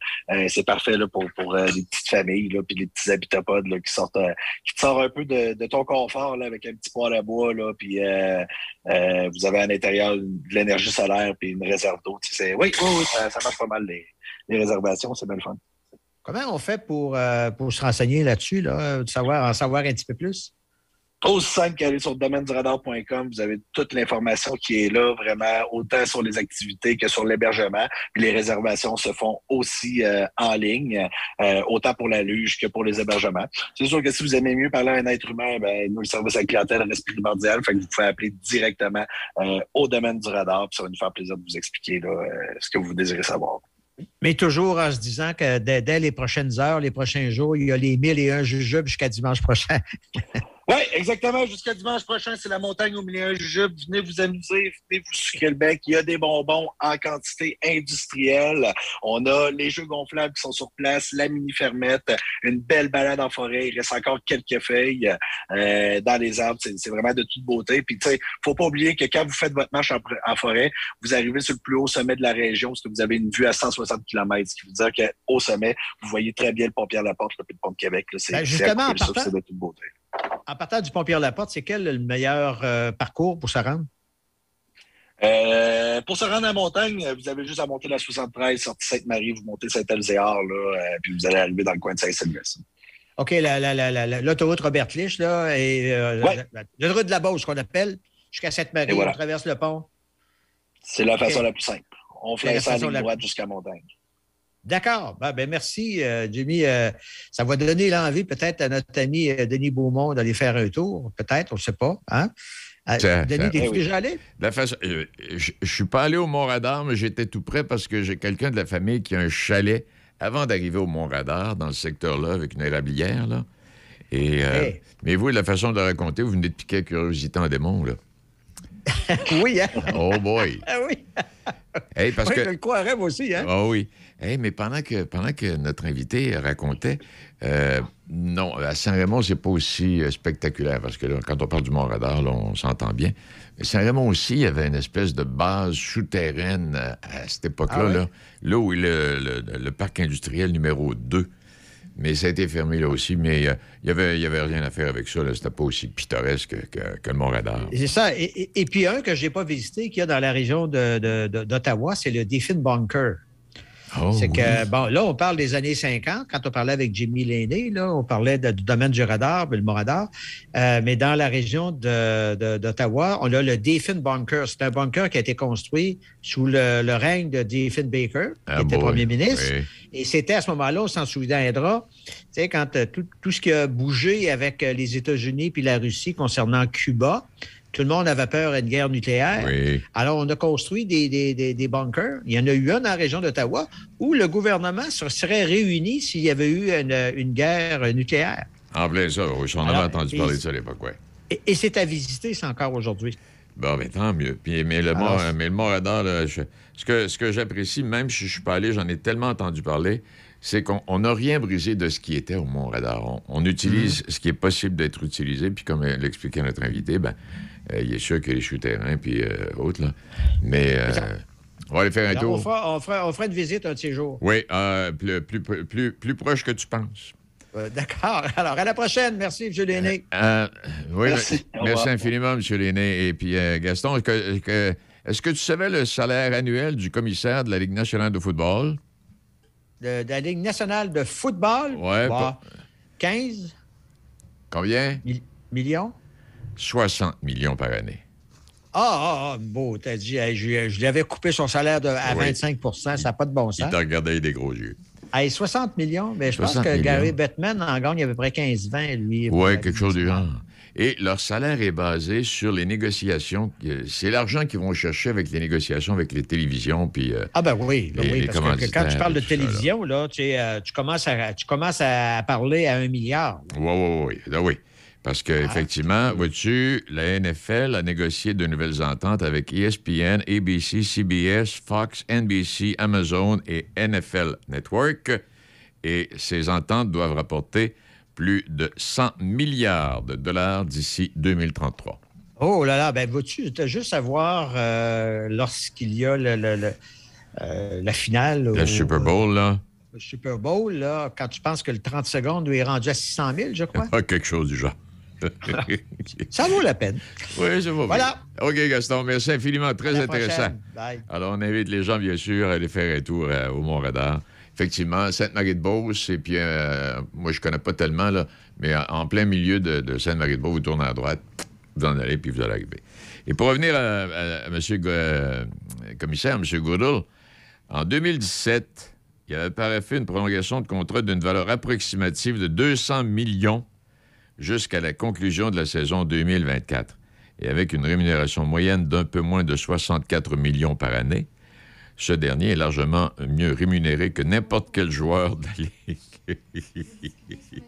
c'est parfait là, pour, pour les petites familles, puis les petits habitapodes là, qui sortent qui te sortent un peu de, ton confort là, avec un petit poêle à bois. Là, puis vous avez à l'intérieur de l'énergie solaire puis une réserve d'eau. Oui, oui, oui, ça, marche pas mal les, les réservations, c'est bien le fun. Comment on fait pour, euh, pour se renseigner là-dessus, là, de savoir, en savoir un petit peu plus? Aussi simple qu'aller sur domaine radar.com, vous avez toute l'information qui est là, vraiment, autant sur les activités que sur l'hébergement. les réservations se font aussi euh, en ligne, euh, autant pour la luge que pour les hébergements. C'est sûr que si vous aimez mieux parler à un être humain, ben, nous, le service à la clientèle reste primordial. Fait que vous pouvez appeler directement au domaine du radar, puis ça va nous faire plaisir de vous expliquer ce que vous désirez savoir. Mais toujours en se disant que dès, les prochaines heures, les prochains jours, il y a les mille et un jujubes jusqu'à dimanche prochain. Oui, exactement. Jusqu'à dimanche prochain, c'est la montagne au milieu du jujube. Venez vous amuser, venez vous sucrer le bec. Il y a des bonbons en quantité industrielle. On a les jeux gonflables qui sont sur place, la mini-fermette, une belle balade en forêt. Il reste encore quelques feuilles euh, dans les arbres. C'est vraiment de toute beauté. Puis, tu sais, faut pas oublier que quand vous faites votre marche en, forêt, vous arrivez sur le plus haut sommet de la région, parce que vous avez une vue à 160 km, ce qui veut dire qu'au sommet, vous voyez très bien le pont Pierre-Laporte, le pont de Québec. C'est ben, justement, en partant, de toute beauté en partant du pont Pierre-Laporte, c'est quel le meilleur euh, parcours pour se rendre? Euh, pour se rendre à la montagne, vous avez juste à monter la 73, sortir Sainte-Marie, vous montez Saint-Elzéar, euh, puis vous allez arriver dans le coin de Saint-Sylvestre. OK, l'autoroute Robert Lich, là, et l'autoroute de la Beauce, qu'on appelle, jusqu'à Sainte-Marie, on traverse le pont. C'est la façon la plus simple. On fait ça à la droite jusqu'à montagne. D'accord. Ben, ben, merci, euh, Jimmy. Euh, ça va donner l'envie peut-être à notre ami euh, Denis Beaumont d'aller faire un tour. Peut-être, on ne sait pas. Hein? Denis, t'es-tu déjà allé? je ne suis pas allé au Mont-Radar, mais j'étais tout près parce que j'ai quelqu'un de la famille qui a un chalet avant d'arriver au Mont-Radar, dans le secteur-là, avec une érablière. Là. Et, Mais vous, la façon de raconter, vous venez de piquer la curiosité en démon. Là. oui, hein? Oh boy! Ah oui! parce que... Je le croirais, moi aussi, hein? Oh oui. Mais pendant que, pendant que notre invité racontait, euh, non, à Saint-Raymond, c'est pas aussi euh, spectaculaire, parce que quand on parle du Mont-Radar, on s'entend bien. Mais Saint-Raymond aussi, il y avait une espèce de base souterraine à, cette époque-là, ah là, là, où est le, le, parc industriel numéro 2. Mais ça a été fermé là aussi. Mais euh, il n'y avait, y avait rien à faire avec ça. C'était pas aussi pittoresque que, que, le Mont-Radar. C'est ça. Et, puis un que je n'ai pas visité, qu'il y a dans la région d'Ottawa, c'est le Defin Bunker. Oh, c'est que, bon, là, on parle des années 50. Quand on parlait avec Jimmy Lainé, là, on parlait du domaine du radar, le Mont-Radar. Euh, mais dans la région d'Ottawa, on a le Defin Bunker. C'est un bunker qui a été construit sous le, règne de Defin Baker, qui ah, était premier ministre. Et c'était à ce moment-là, on s'en souviendra, tu sais, quand euh, tout, ce qui a bougé avec euh, les États-Unis puis la Russie concernant Cuba, tout le monde avait peur d'une guerre nucléaire. Alors, on a construit des, des, bunkers. Il y en a eu un dans la région d'Ottawa où le gouvernement se serait réuni s'il y avait eu une, guerre nucléaire. En plein ça, oui. J'en avais entendu parler de ça à l'époque, oui. Et, c'est à visiter, c'est encore aujourd'hui. Bon, mais tant mieux. Puis, mais le mot, mais le ce que, ce que j'apprécie, même si je ne suis pas allé, j'en ai tellement entendu parler, c'est qu'on n'a rien brisé de ce qui était au Mont-Radar. On, utilise Mm-hmm. ce qui est possible d'être utilisé, puis comme l'expliquait notre invité, ben, il est sûr qu'il y a les souterrains, puis euh, autres, là. Mais euh, on va aller faire un on, tour. fera, on, fera, on fera une visite un de ces jours. Oui, euh, plus, plus, plus, plus proche que tu penses. Euh, D'accord. Alors, à la prochaine. Merci, M. Léné. Euh, oui, Merci. merci infiniment, M. L'aîné. Et puis, euh, Gaston, est-ce que, que- est-ce que tu savais le salaire annuel du commissaire de la Ligue nationale de football? De, de la Ligue nationale de football? Ouais, Bah, 15 Combien? mi- millions? 60 millions par année. Ah, ah, ah, beau, t'as dit, je, je lui avais coupé son salaire de, à Oui. 25% ça n'a pas de bon Il sens. t'a regardé avec des gros yeux. Hey, 60 millions, mais je pense 60 que millions. Gary Bettman en gagne à peu près 15-20, lui. Oui, quelque chose du genre. Et leur salaire est basé sur les négociations. C'est l'argent qu'ils vont chercher avec les négociations avec les télévisions. Puis, euh, Ah ben oui, ben Les- oui les parce que- quand tu parles de télévision, là, tu, sais, euh, tu commences à, tu commences à parler à un milliard. oui, oui, oui. Oui. Parce Ah. qu'effectivement, vois-tu, la NFL a négocié de nouvelles ententes avec ESPN, ABC, CBS, Fox, NBC, Amazon et NFL Network. Et ces ententes doivent rapporter plus de 100 milliards de dollars d'ici 2033. Oh là là, ben vois-tu, tu as juste à voir euh, lorsqu'il y a le, le- le, euh, la finale. Le au- Super Bowl, là, le Super Bowl, là, quand tu penses que le 30 secondes lui est rendu à 600 000, je crois. ah, quelque chose du genre. Ça vaut la peine. Oui, je vois. Voilà. bien. OK, Gaston, merci infiniment. Très intéressant. Bye. Alors, on invite les gens, bien sûr, à aller faire un tour euh, au Mont-Radar. Effectivement, Sainte-Marie-de-Beauce, et puis, euh, moi, je connais pas tellement, là, mais en, plein milieu de, de Sainte-Marie-de-Beauce, vous tournez à droite, vous en allez, puis vous allez arriver. Et pour revenir à, à- à M. Euh, commissaire, M. Goodall, en 2017, il avait paraffé une prolongation de contrat d'une valeur approximative de 200 millions jusqu'à la conclusion de la saison 2024. Et avec une rémunération moyenne d'un peu moins de 64 millions par année, ce dernier est largement mieux rémunéré que n'importe quel joueur de la Ligue.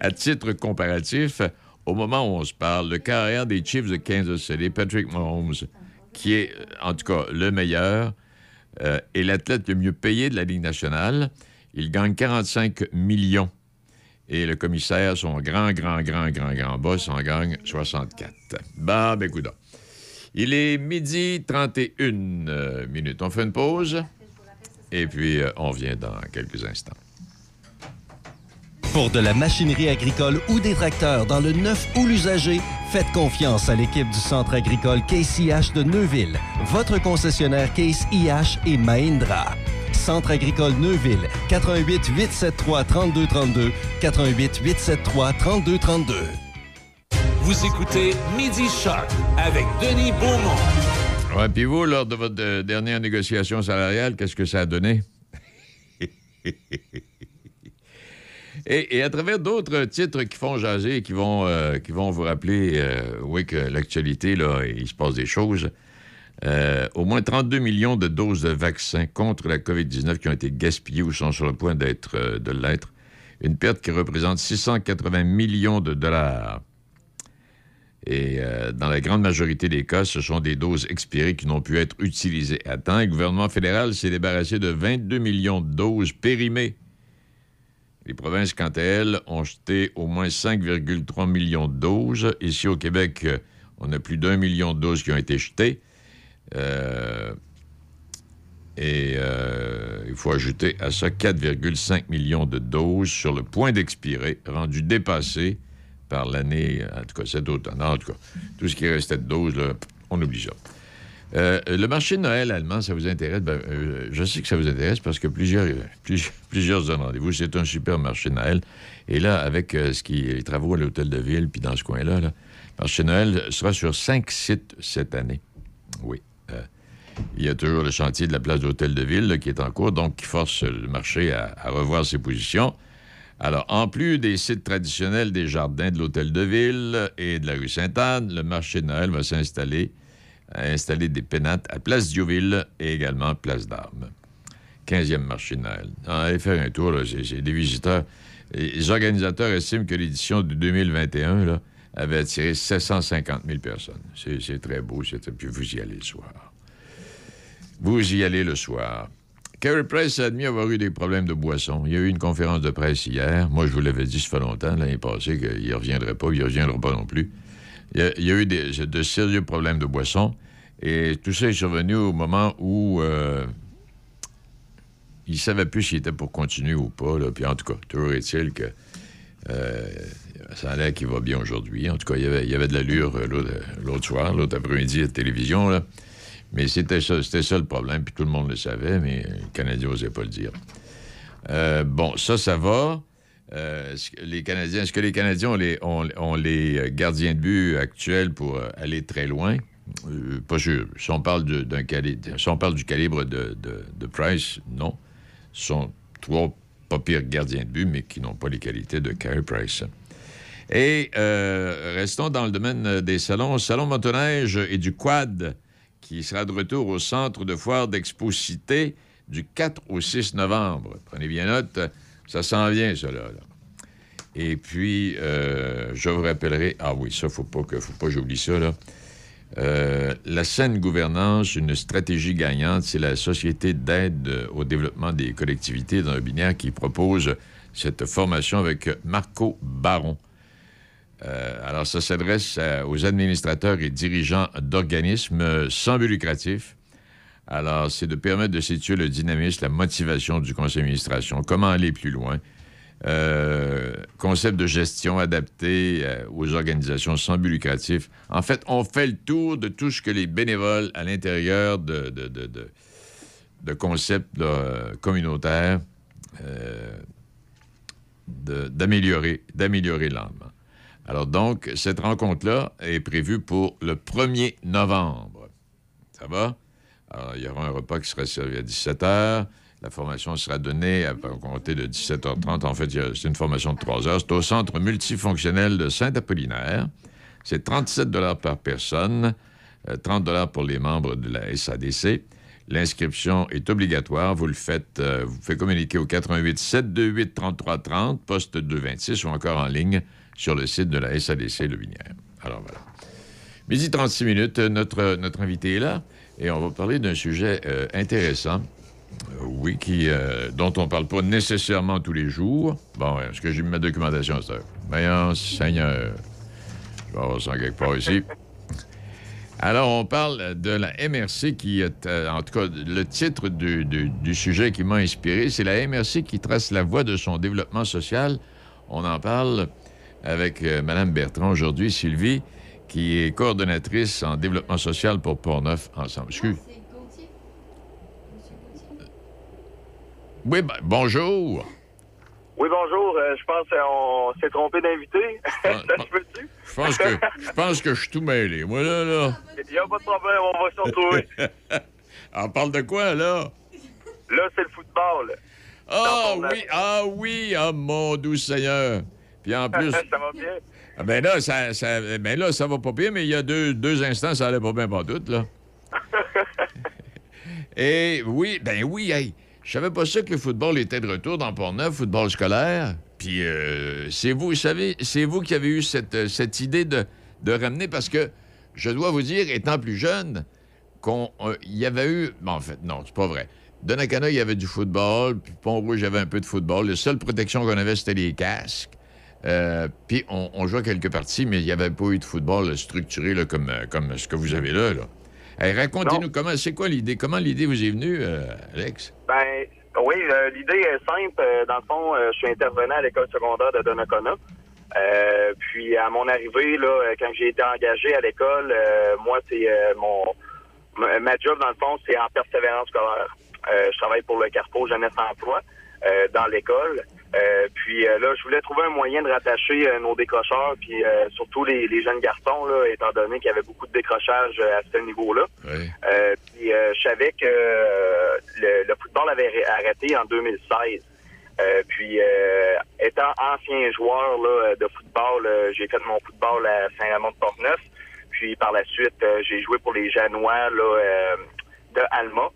à titre comparatif, au moment où on se parle, le carrière des Chiefs de Kansas City, Patrick Mahomes, qui est euh, en tout cas le meilleur, euh, est l'athlète le mieux payé de la Ligue nationale. Il gagne 45 millions et le commissaire, son grand, grand, grand, grand, grand boss, en gagne 64. Bah, ben, coudonc. Il est midi 31 euh, minutes. On fait une pause et puis euh, on vient dans quelques instants. Pour de la machinerie agricole ou des tracteurs dans le neuf ou l'usager, faites confiance à l'équipe du Centre agricole Case IH de Neuville, votre concessionnaire Case IH et Mahindra. Centre agricole Neuville, 88 873 3232, 88 873 3232. Vous écoutez Midi Shark avec Denis Beaumont. Ouais, puis vous, lors de votre euh, dernière négociation salariale, qu'est-ce que ça a donné? et, et à travers d'autres titres qui font jaser et qui vont, euh, qui vont vous rappeler, euh, oui, que l'actualité, là, il se passe des choses. Euh, au moins 32 millions de doses de vaccins contre la COVID-19 qui ont été gaspillées ou sont sur le point d'être euh, de l'être. Une perte qui représente 680 millions de dollars. Et euh, dans la grande majorité des cas, ce sont des doses expirées qui n'ont pu être utilisées à temps. Le gouvernement fédéral s'est débarrassé de 22 millions de doses périmées. Les provinces, quant à elles, ont jeté au moins 5,3 millions de doses. Ici, au Québec, on a plus d'un million de doses qui ont été jetées. Euh, et euh, il faut ajouter à ça 4,5 millions de doses sur le point d'expirer, rendues dépassées par l'année, en tout cas cet automne. En tout cas, tout ce qui restait de doses, on oublie ça. Euh, le marché de Noël allemand, ça vous intéresse? Ben, je sais que ça vous intéresse parce que plusieurs, plusieurs, rendez-vous. C'est un super marché de Noël. Et là, avec ce qui, les travaux à l'hôtel de ville, puis dans ce coin-là, là, le marché de Noël sera sur cinq sites cette année. Oui. Euh, il y a toujours le chantier de la place d'hôtel de ville qui est en cours, donc qui force le marché à, revoir ses positions. Alors, en plus des sites traditionnels des jardins de l'hôtel de ville et de la rue Sainte-Anne, le marché de Noël va s'installer, installer des pénates à Place Diouville et également Place d'Armes. 15e marché de Noël. Allez faire un tour, c'est, des visiteurs. Les organisateurs estiment que l'édition de 2021 là, avait attiré 750 000 personnes. C'est, très beau, c'est, puis vous y allez le soir. Vous y allez le soir. Carey Price a admis avoir eu des problèmes de boisson. Il y a eu une conférence de presse hier. Moi, je vous l'avais dit, ça fait longtemps, l'année passée, qu'il ne reviendrait pas, il ne reviendra pas non plus. Il y a, eu des- de sérieux problèmes de boisson. Et tout ça est survenu au moment où euh, il ne savait plus s'il était pour continuer ou pas. Puis en tout cas, toujours est-il que euh, ça a l'air qu'il va bien aujourd'hui. En tout cas, il y avait, de l'allure euh, l'autre l'autre soir, l'autre après-midi à la télévision. Là. Mais c'était ça, c'était ça le problème, puis tout le monde le savait, mais les Canadiens n'osaient pas le dire. Euh, bon, ça, ça va. Euh, les Canadiens, est-ce que les Canadiens ont les, gardiens de but actuels pour euh, aller très loin? Euh, pas sûr. Si on parle, du calibre de Price, non. Ce sont trois pas pires gardiens de but, mais qui n'ont pas les qualités de Carey Price. Et euh, restons dans le domaine des salons. Salon motoneige et du quad, qui sera de retour au centre de foire d'Expo-Cité du 4 au 6 novembre. Prenez bien note, ça s'en vient, cela. Et puis, euh, je vous rappellerai... Ah oui, ça, pas que, faut pas que j'oublie ça, là. Euh, la saine gouvernance, une stratégie gagnante, c'est la Société d'aide euh, au développement des collectivités dans le binaire qui propose cette formation avec Marco Baron. Euh, alors, ça s'adresse à- aux administrateurs et dirigeants d'organismes euh, sans but lucratif. Alors, c'est de permettre de situer le dynamisme, la motivation du conseil d'administration, comment aller plus loin? Euh, concept de gestion adapté euh, aux organisations sans but lucratif. En fait, on fait le tour de tout ce que les bénévoles à l'intérieur de, concepts euh, communautaires euh, d'améliorer, d'améliorer. Alors donc, cette rencontre-là est prévue pour le 1er novembre. Ça va? Alors, il y aura un repas qui sera servi à 17 h. La formation sera donnée à compter de 17h30. En fait, c'est une formation de 3 heures. C'est au Centre multifonctionnel de Saint-Apollinaire. C'est 37 par personne, euh, 30 pour les membres de la SADC. L'inscription est obligatoire. Vous le faites, euh, vous faites communiquer au 88 728 3330, poste 226 ou encore en ligne sur le site de la SADC Le. Alors voilà. Midi 36 minutes, notre, notre invité est là et on va parler d'un sujet euh, intéressant. Euh, oui, qui, euh, dont on ne parle pas nécessairement tous les jours. Bon, est-ce que j'ai mis ma documentation à? Voyons, Seigneur. Je vais avoir ça quelque part ici. Alors, on parle de la MRC qui est, en tout cas, le titre du- du sujet qui m'a inspiré, c'est la MRC qui trace la voie de son développement social. On en parle avec euh, Mme Bertrand aujourd'hui, Sylvie, qui est coordonnatrice en développement social pour Portneuf Ensemble. Excuse. Oui, ben, bonjour. Oui, bonjour. Euh, je pense qu'on s'est trompé d'invité. Je pense que je pense que je suis tout mêlé. Moi, là, là. Il n'y a pas de problème, on va se retrouver. On parle de quoi, là? Là, c'est le football. Ah oui, ah oui, ah mon doux Seigneur. Puis en plus, ça va bien? ah, ben là, ça, ça, ben là, ça va pas bien, mais il y a deux, deux instants, ça allait pas bien pas tout, là. Et oui, ben oui, hey, je savais pas ça que le football était de retour dans Port-Neuf, football scolaire. Puis euh, c'est vous, vous savez, c'est vous qui avez eu cette, euh, cette idée de, de ramener, parce que je dois vous dire, étant plus jeune, qu'on euh, y avait eu. Bon, en fait, non, c'est pas vrai. Donnacana, il y avait du football, puis Pont-Rouge, il y avait un peu de football. La seule protection qu'on avait, c'était les casques. Euh, puis on, on jouait quelques parties, mais il n'y avait pas eu de football structuré là, comme, euh, comme ce que vous avez là. là. Hey, Racontez-nous comment, c'est quoi l'idée? Comment l'idée vous est venue, euh, Alex? Ben, oui, euh, l'idée est simple. Dans le fond, je suis intervenant à l'école secondaire de Donnacona. Puis à mon arrivée, là, quand j'ai été engagé à l'école, moi, c'est mon ma- job, dans le fond, c'est en persévérance scolaire. Je travaille pour le Carrefour Jeunesse Emploi dans l'école. Euh, puis euh, là, je voulais trouver un moyen de rattacher euh, nos décrocheurs, puis euh, surtout les, les jeunes garçons, là, étant donné qu'il y avait beaucoup de décrochage euh, à ce niveau-là. Euh, puis euh, je savais que euh, le, le football avait arrêté en 2016. Euh, puis euh, étant ancien joueur là, de football, j'ai fait mon football à Saint-Amand-de-Portneuf. Puis par la suite, j'ai joué pour les Janois là, euh, de Alma.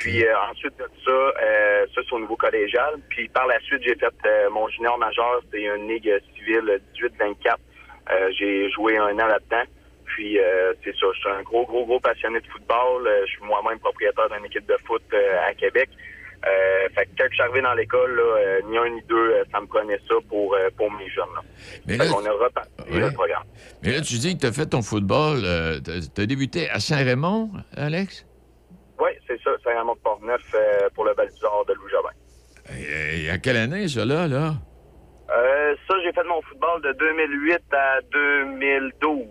Puis euh, ensuite de ça, euh, ça c'est au niveau collégial. Puis par la suite, j'ai fait euh, mon junior majeur, c'est une ligue civile 18-24. Euh, j'ai joué un an là-dedans. Puis euh, c'est ça, je suis un gros, gros, gros passionné de football. Euh, je suis moi-même propriétaire d'une équipe de foot à Québec. Euh, fait que quand je suis arrivé dans l'école, là, euh, ni un ni deux, euh, ça me prenait ça pour, euh, pour mes jeunes. Là. Mais là- qu'on a reparti Ouais. le programme. Mais là, tu dis que tu as fait ton football. euh, tu as débuté à Saint-Raymond, Alex? Oui, c'est ça, Saint-Raymond de Port-Neuf euh, pour le Val-d'Or de Louis Jobin. Et, et à quelle année, ça, là? là? Euh, ça, j'ai fait mon football de 2008 à 2012.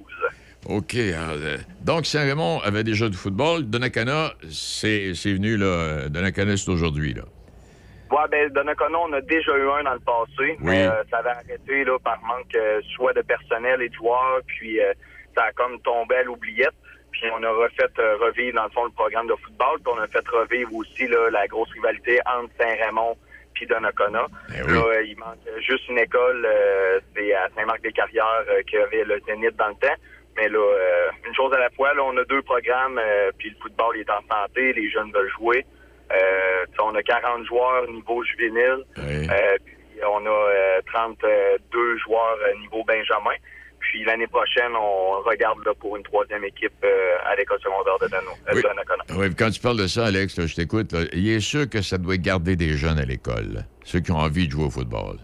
OK. alors, euh, donc, Saint-Raymond avait déjà du football. Donnacana, c'est c'est venu, là. euh, Donnacana, c'est aujourd'hui, là. Ouais, ben, Donnacona, on a déjà eu un dans le passé, Oui. mais euh, ça avait arrêté là, par manque euh, soit de personnel et de joueurs, puis euh, ça a comme tombé à l'oubliette. Puis on a refait euh, revivre, dans le fond, le programme de football, puis on a fait revivre aussi là, la grosse rivalité entre Saint-Raymond puis Donnacona. Ben oui. Là, euh, il manque juste une école, euh, c'est à Saint-Marc-des-Carrières euh, qui avait le Zénith dans le temps. Mais là, euh, une chose à la fois, là, on a deux programmes, puis le football est en santé, les jeunes veulent jouer. On a 40 joueurs niveau juvénile, Oui. puis on a euh, 32 joueurs niveau Benjamin. Puis l'année prochaine, on regarde là, pour une troisième équipe euh, à l'école secondaire de Dano, euh, Oui. Donnacona. Oui, quand tu parles de ça, Alex, là, je t'écoute. Il est sûr que ça doit garder des jeunes à l'école, ceux qui ont envie de jouer au football.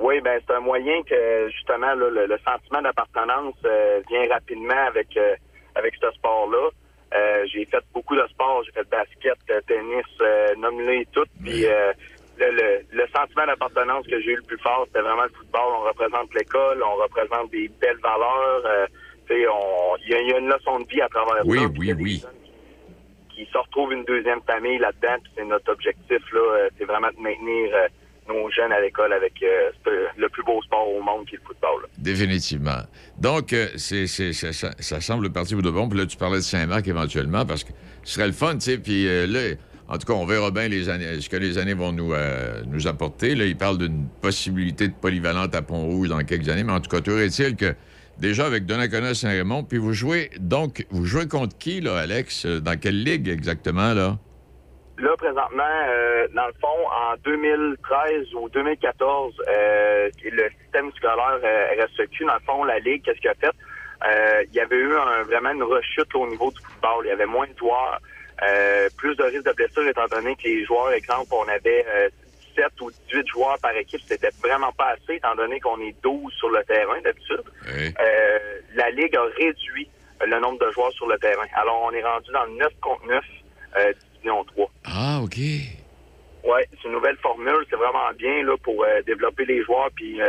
Oui, ben c'est un moyen que justement là, le, le sentiment d'appartenance euh, vient rapidement avec euh, avec ce sport-là. Euh, j'ai fait beaucoup de sports, j'ai fait basket, euh, tennis, euh, nomme-les tout. Puis euh, le, le, le sentiment d'appartenance que j'ai eu le plus fort, c'était vraiment le football. On représente l'école, on représente des belles valeurs. Euh, Il y, a- il y a une leçon de vie à travers Oui, ça. oui, oui. Qui, qui se retrouvent une deuxième famille là-dedans, puis c'est notre objectif là, euh, c'est vraiment de maintenir euh, nos jeunes à l'école avec euh, le plus beau sport au monde qui est le football. là. Définitivement. Donc, euh, c'est, c'est- ça, ça- ça semble partir de bon. Puis là, tu parlais de Saint-Marc éventuellement, parce que ce serait le fun, tu sais. Puis euh, là, en tout cas, on verra bien les années, ce que les années vont nous, euh, nous apporter. Là, il parle d'une possibilité de polyvalente à Pont-Rouge dans quelques années. Mais en tout cas, toujours est-il que déjà avec Donnacona Saint-Raymond, puis vous jouez, donc, vous jouez contre qui, là, Alex? Euh, Dans quelle ligue exactement, là? Là, présentement, euh, dans le fond, en 2013 ou 2014, euh, le système scolaire RSEQ, dans le fond, la Ligue, qu'est-ce qu'il a fait? Il y avait eu vraiment une rechute au niveau du football. Il y avait moins de joueurs, euh, plus de risques de blessures, étant donné que les joueurs, exemple, on avait euh, 17 ou 18 joueurs par équipe. C'était vraiment pas assez, étant donné qu'on est 12 sur le terrain d'habitude. Oui. Euh, la Ligue a réduit le nombre de joueurs sur le terrain. Alors, on est rendu dans le 9 contre 9, euh, division 3. Ah, OK. Ouais, c'est une nouvelle formule, c'est vraiment bien là pour développer les joueurs puis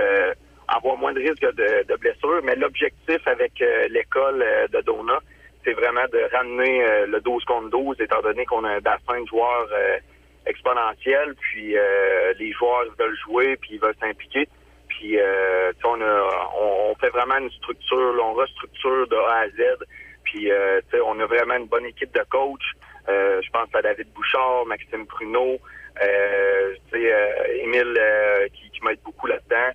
avoir moins de risques de, de blessures. Mais l'objectif avec l'école de Dona, c'est vraiment de ramener euh, le 12 contre 12, étant donné qu'on a un bassin de joueurs euh, exponentiel, puis euh, les joueurs veulent jouer, puis ils veulent s'impliquer. Puis euh, on, a, on, on fait vraiment une structure, on restructure de A à Z. Puis euh, on a vraiment une bonne équipe de coach. Euh, je pense à David Bouchard, Maxime Pruneau, euh, Émile qui, qui m'aide beaucoup là-dedans.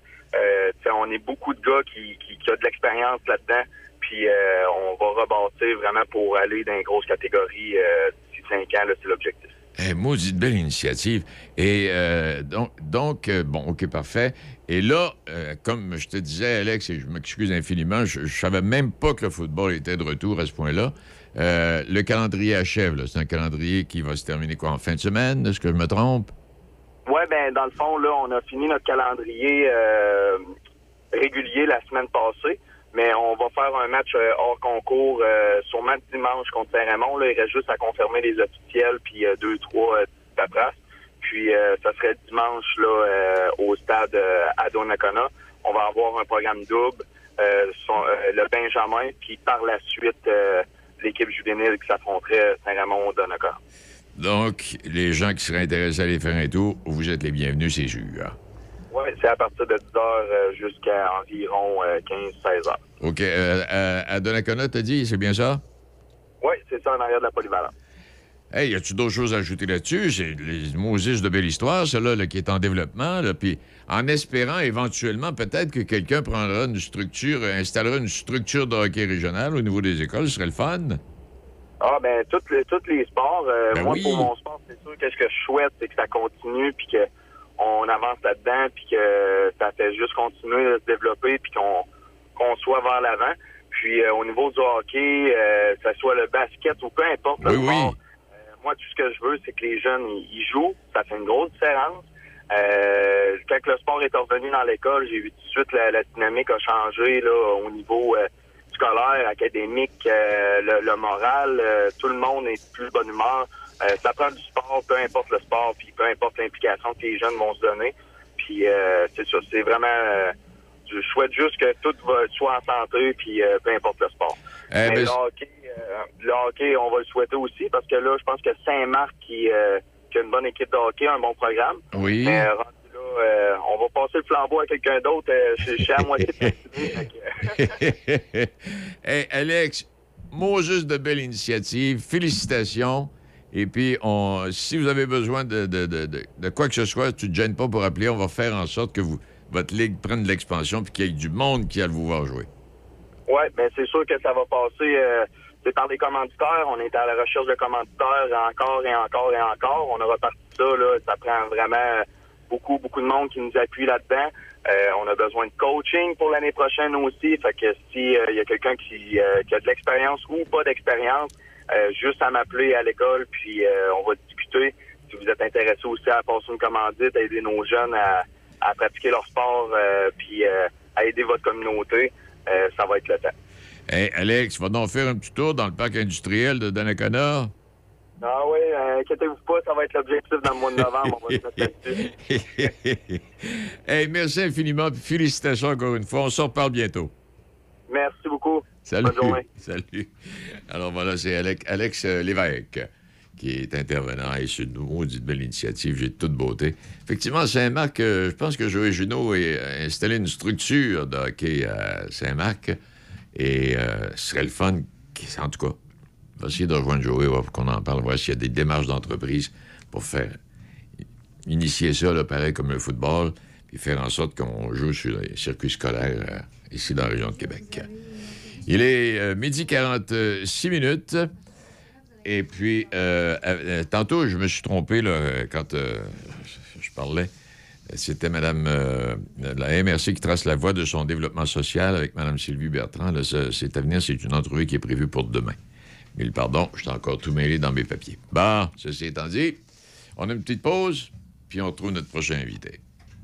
On est beaucoup de gars qui, qui, qui ont de l'expérience là-dedans. Puis euh, on va rebâtir vraiment pour aller dans les grosses catégories euh, d'ici cinq ans, c'est l'objectif. Eh, maudite belle initiative. Et euh, donc, donc euh, bon, OK, parfait. Et là, euh, comme je te disais, Alex, et je m'excuse infiniment, je, je savais même pas que le football était de retour à ce point-là. Euh, le calendrier achève. C'est un calendrier qui va se terminer quoi en fin de semaine, est-ce que je me trompe? Ouais, ben dans le fond, là, on a fini notre calendrier régulier la semaine passée, mais on va faire un match euh, hors concours euh, sûrement dimanche contre Saint-Raymond. Là, il reste juste à confirmer les officiels, puis euh, deux, trois euh, paperasses. Puis ça serait dimanche là au stade à Donnacona. On va avoir un programme double, le Benjamin, puis par la suite l'équipe juvénile qui s'affronterait Saint-Raymond-Donnacona. Donc, les gens qui seraient intéressés à aller faire un tour, vous êtes les bienvenus, c'est sûr. Oui, c'est à partir de 10 heures euh, jusqu'à environ euh, 15-16 heures. OK. euh, à, Donnacona, t'as dit, c'est bien ça? Oui, c'est ça en arrière de la polyvalente. Hey, y a-tu d'autres choses à ajouter là-dessus? C'est les Moses de belle histoire, celle-là, là, qui est en développement. Là, puis en espérant éventuellement peut-être que quelqu'un prendra une structure, euh, installera une structure de hockey régional au niveau des écoles, ce serait le fun. Ah, ben, tous les, les sports. euh, Ben moi, oui. pour mon sport, c'est sûr que ce que je souhaite, c'est que ça continue, puis que on avance là-dedans, puis que ça fait juste continuer de se développer, puis qu'on qu'on soit vers l'avant. Puis euh, au niveau du hockey, euh, que ce soit le basket ou peu importe le Oui, oui. sport, euh, moi, tout ce que je veux, c'est que les jeunes, ils, jouent. Ça fait une grosse différence. Euh, quand le sport est revenu dans l'école, j'ai vu tout de suite la, la dynamique a changé là, au niveau euh, scolaire, académique, euh, le, le moral. euh, tout le monde est de plus bonne humeur. Euh, ça prend du sport, peu importe le sport, puis peu importe l'implication que les jeunes vont se donner. Puis euh, c'est ça, c'est vraiment... euh, je souhaite juste que tout va, soit en santé, puis peu importe le sport. Eh Mais ben, le, hockey, euh, le hockey, on va le souhaiter aussi, parce que là, je pense que Saint-Marc qui, qui a une bonne équipe de hockey, un bon programme. Oui. Mais euh, on va passer le flambeau à quelqu'un d'autre. Euh, je suis à moitié que- hey, Alex, mot juste de belle initiative. Félicitations. Et puis, on, si vous avez besoin de, quoi que ce soit, tu ne te gênes pas pour appeler. On va faire en sorte que vous, votre ligue prenne de l'expansion puis qu'il y ait du monde qui aille vous voir jouer. Ouais, ben c'est sûr que ça va passer. euh, c'est par des commanditaires. On est à la recherche de commanditaires encore et encore et encore. On a reparti ça. Là, ça prend vraiment beaucoup, beaucoup de monde qui nous appuie là-dedans. Euh, on a besoin de coaching pour l'année prochaine aussi. Fait que si euh, il y a quelqu'un qui a de l'expérience ou pas d'expérience, euh, juste à m'appeler à l'école, puis euh, on va discuter. Si vous êtes intéressé aussi à passer une commandite, à aider nos jeunes à, à pratiquer leur sport, euh, puis à aider votre communauté, ça va être le temps. Hey, Alex, va donc faire un petit tour dans le parc industriel de Donnacona? Ah oui, inquiétez-vous pas, ça va être l'objectif dans le mois de novembre. On va se mettre là-dessus. hey, merci infiniment. puis félicitations encore une fois. On se reparle bientôt. Merci beaucoup. Salut. Bonne journée. Salut. Alors voilà, c'est Alex, Alex euh, Lévesque qui est intervenant. Et c'est une maudite belle initiative, j'ai de toute beauté. Effectivement, Saint-Marc, euh, je pense que Joël Junot a installé une structure de hockey à Saint-Marc. Et euh, ce serait le fun, en tout cas, on va essayer de rejoindre Joël, voir qu'on en parle, voir s'il y a des démarches d'entreprise pour faire initier ça, là, pareil comme le football, puis faire en sorte qu'on joue sur les circuits scolaires euh, ici dans la région de Québec. Il est euh, midi 46 minutes. Et puis, euh, euh, tantôt, je me suis trompé là, quand je parlais. C'était Mme la MRC qui trace la voie de son développement social avec Mme Sylvie Bertrand. Là, ça, c'est à venir, c'est une entrevue qui est prévue pour demain. Mille pardon, je suis encore tout mêlé dans mes papiers. Bon, ceci étant dit, on a une petite pause, puis on trouve notre prochain invité.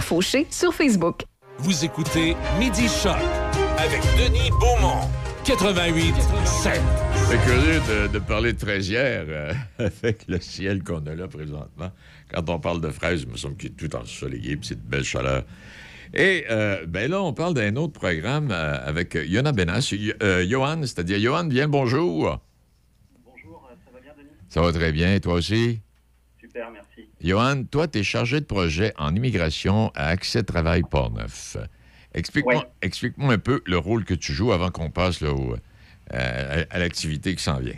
Fauché sur Facebook. Vous écoutez Midi Choc avec Denis Beaumont. 88 7. C'est curieux de, de parler de fraisière euh, avec le ciel qu'on a là présentement. Quand on parle de fraises, il me semble qu'il est tout ensoleillé, puis c'est de belle chaleur. Et euh, ben là, on parle d'un autre programme euh, avec Yona Benas. Euh, Johan, c'est-à-dire Johan, bien le bonjour. Bonjour, ça va bien, Denis? Ça va très bien, toi aussi? Super, merci. Johan, toi, tu es chargé de projet en immigration à Accès Travail Port-Neuf. Explique-moi explique-moi un peu le rôle que tu joues avant qu'on passe là, au- euh, à, à l'activité qui s'en vient.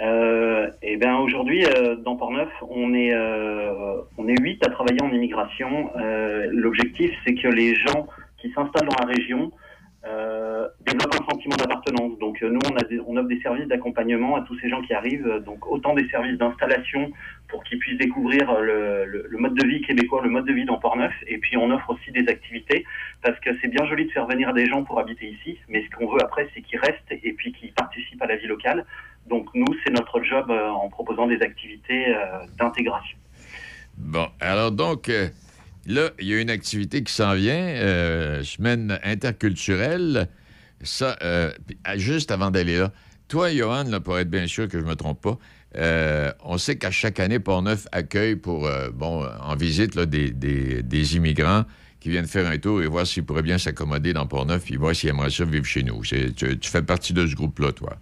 Euh, eh bien, aujourd'hui, euh, dans Port-Neuf, on est on est huit à travailler en immigration. L'objectif, c'est que les gens qui s'installent dans la région euh, développent un sentiment d'appartenance. Donc, euh, nous, on, offre des services d'accompagnement à tous ces gens qui arrivent. Donc, autant des services d'installation pour qu'ils puissent découvrir le, mode de vie québécois, le mode de vie dans Port-Neuf. Et puis, on offre aussi des activités parce que c'est bien joli de faire venir des gens pour habiter ici, mais ce qu'on veut après, c'est qu'ils restent et puis qu'ils participent à la vie locale. Donc, nous, c'est notre job euh, en proposant des activités d'intégration. Bon, alors donc, là, il y a une activité qui s'en vient, euh, semaine interculturelle. Ça, euh, juste avant d'aller là, toi, Johan, là, pour être bien sûr que je ne me trompe pas, euh, on sait qu'à chaque année, Port-Neuf accueille pour, bon, en visite là, des, des- des immigrants qui viennent faire un tour et voir s'ils pourraient bien s'accommoder dans Port-Neuf, puis voir s'ils aimeraient ça vivre chez nous. Tu, tu fais partie de ce groupe-là, toi?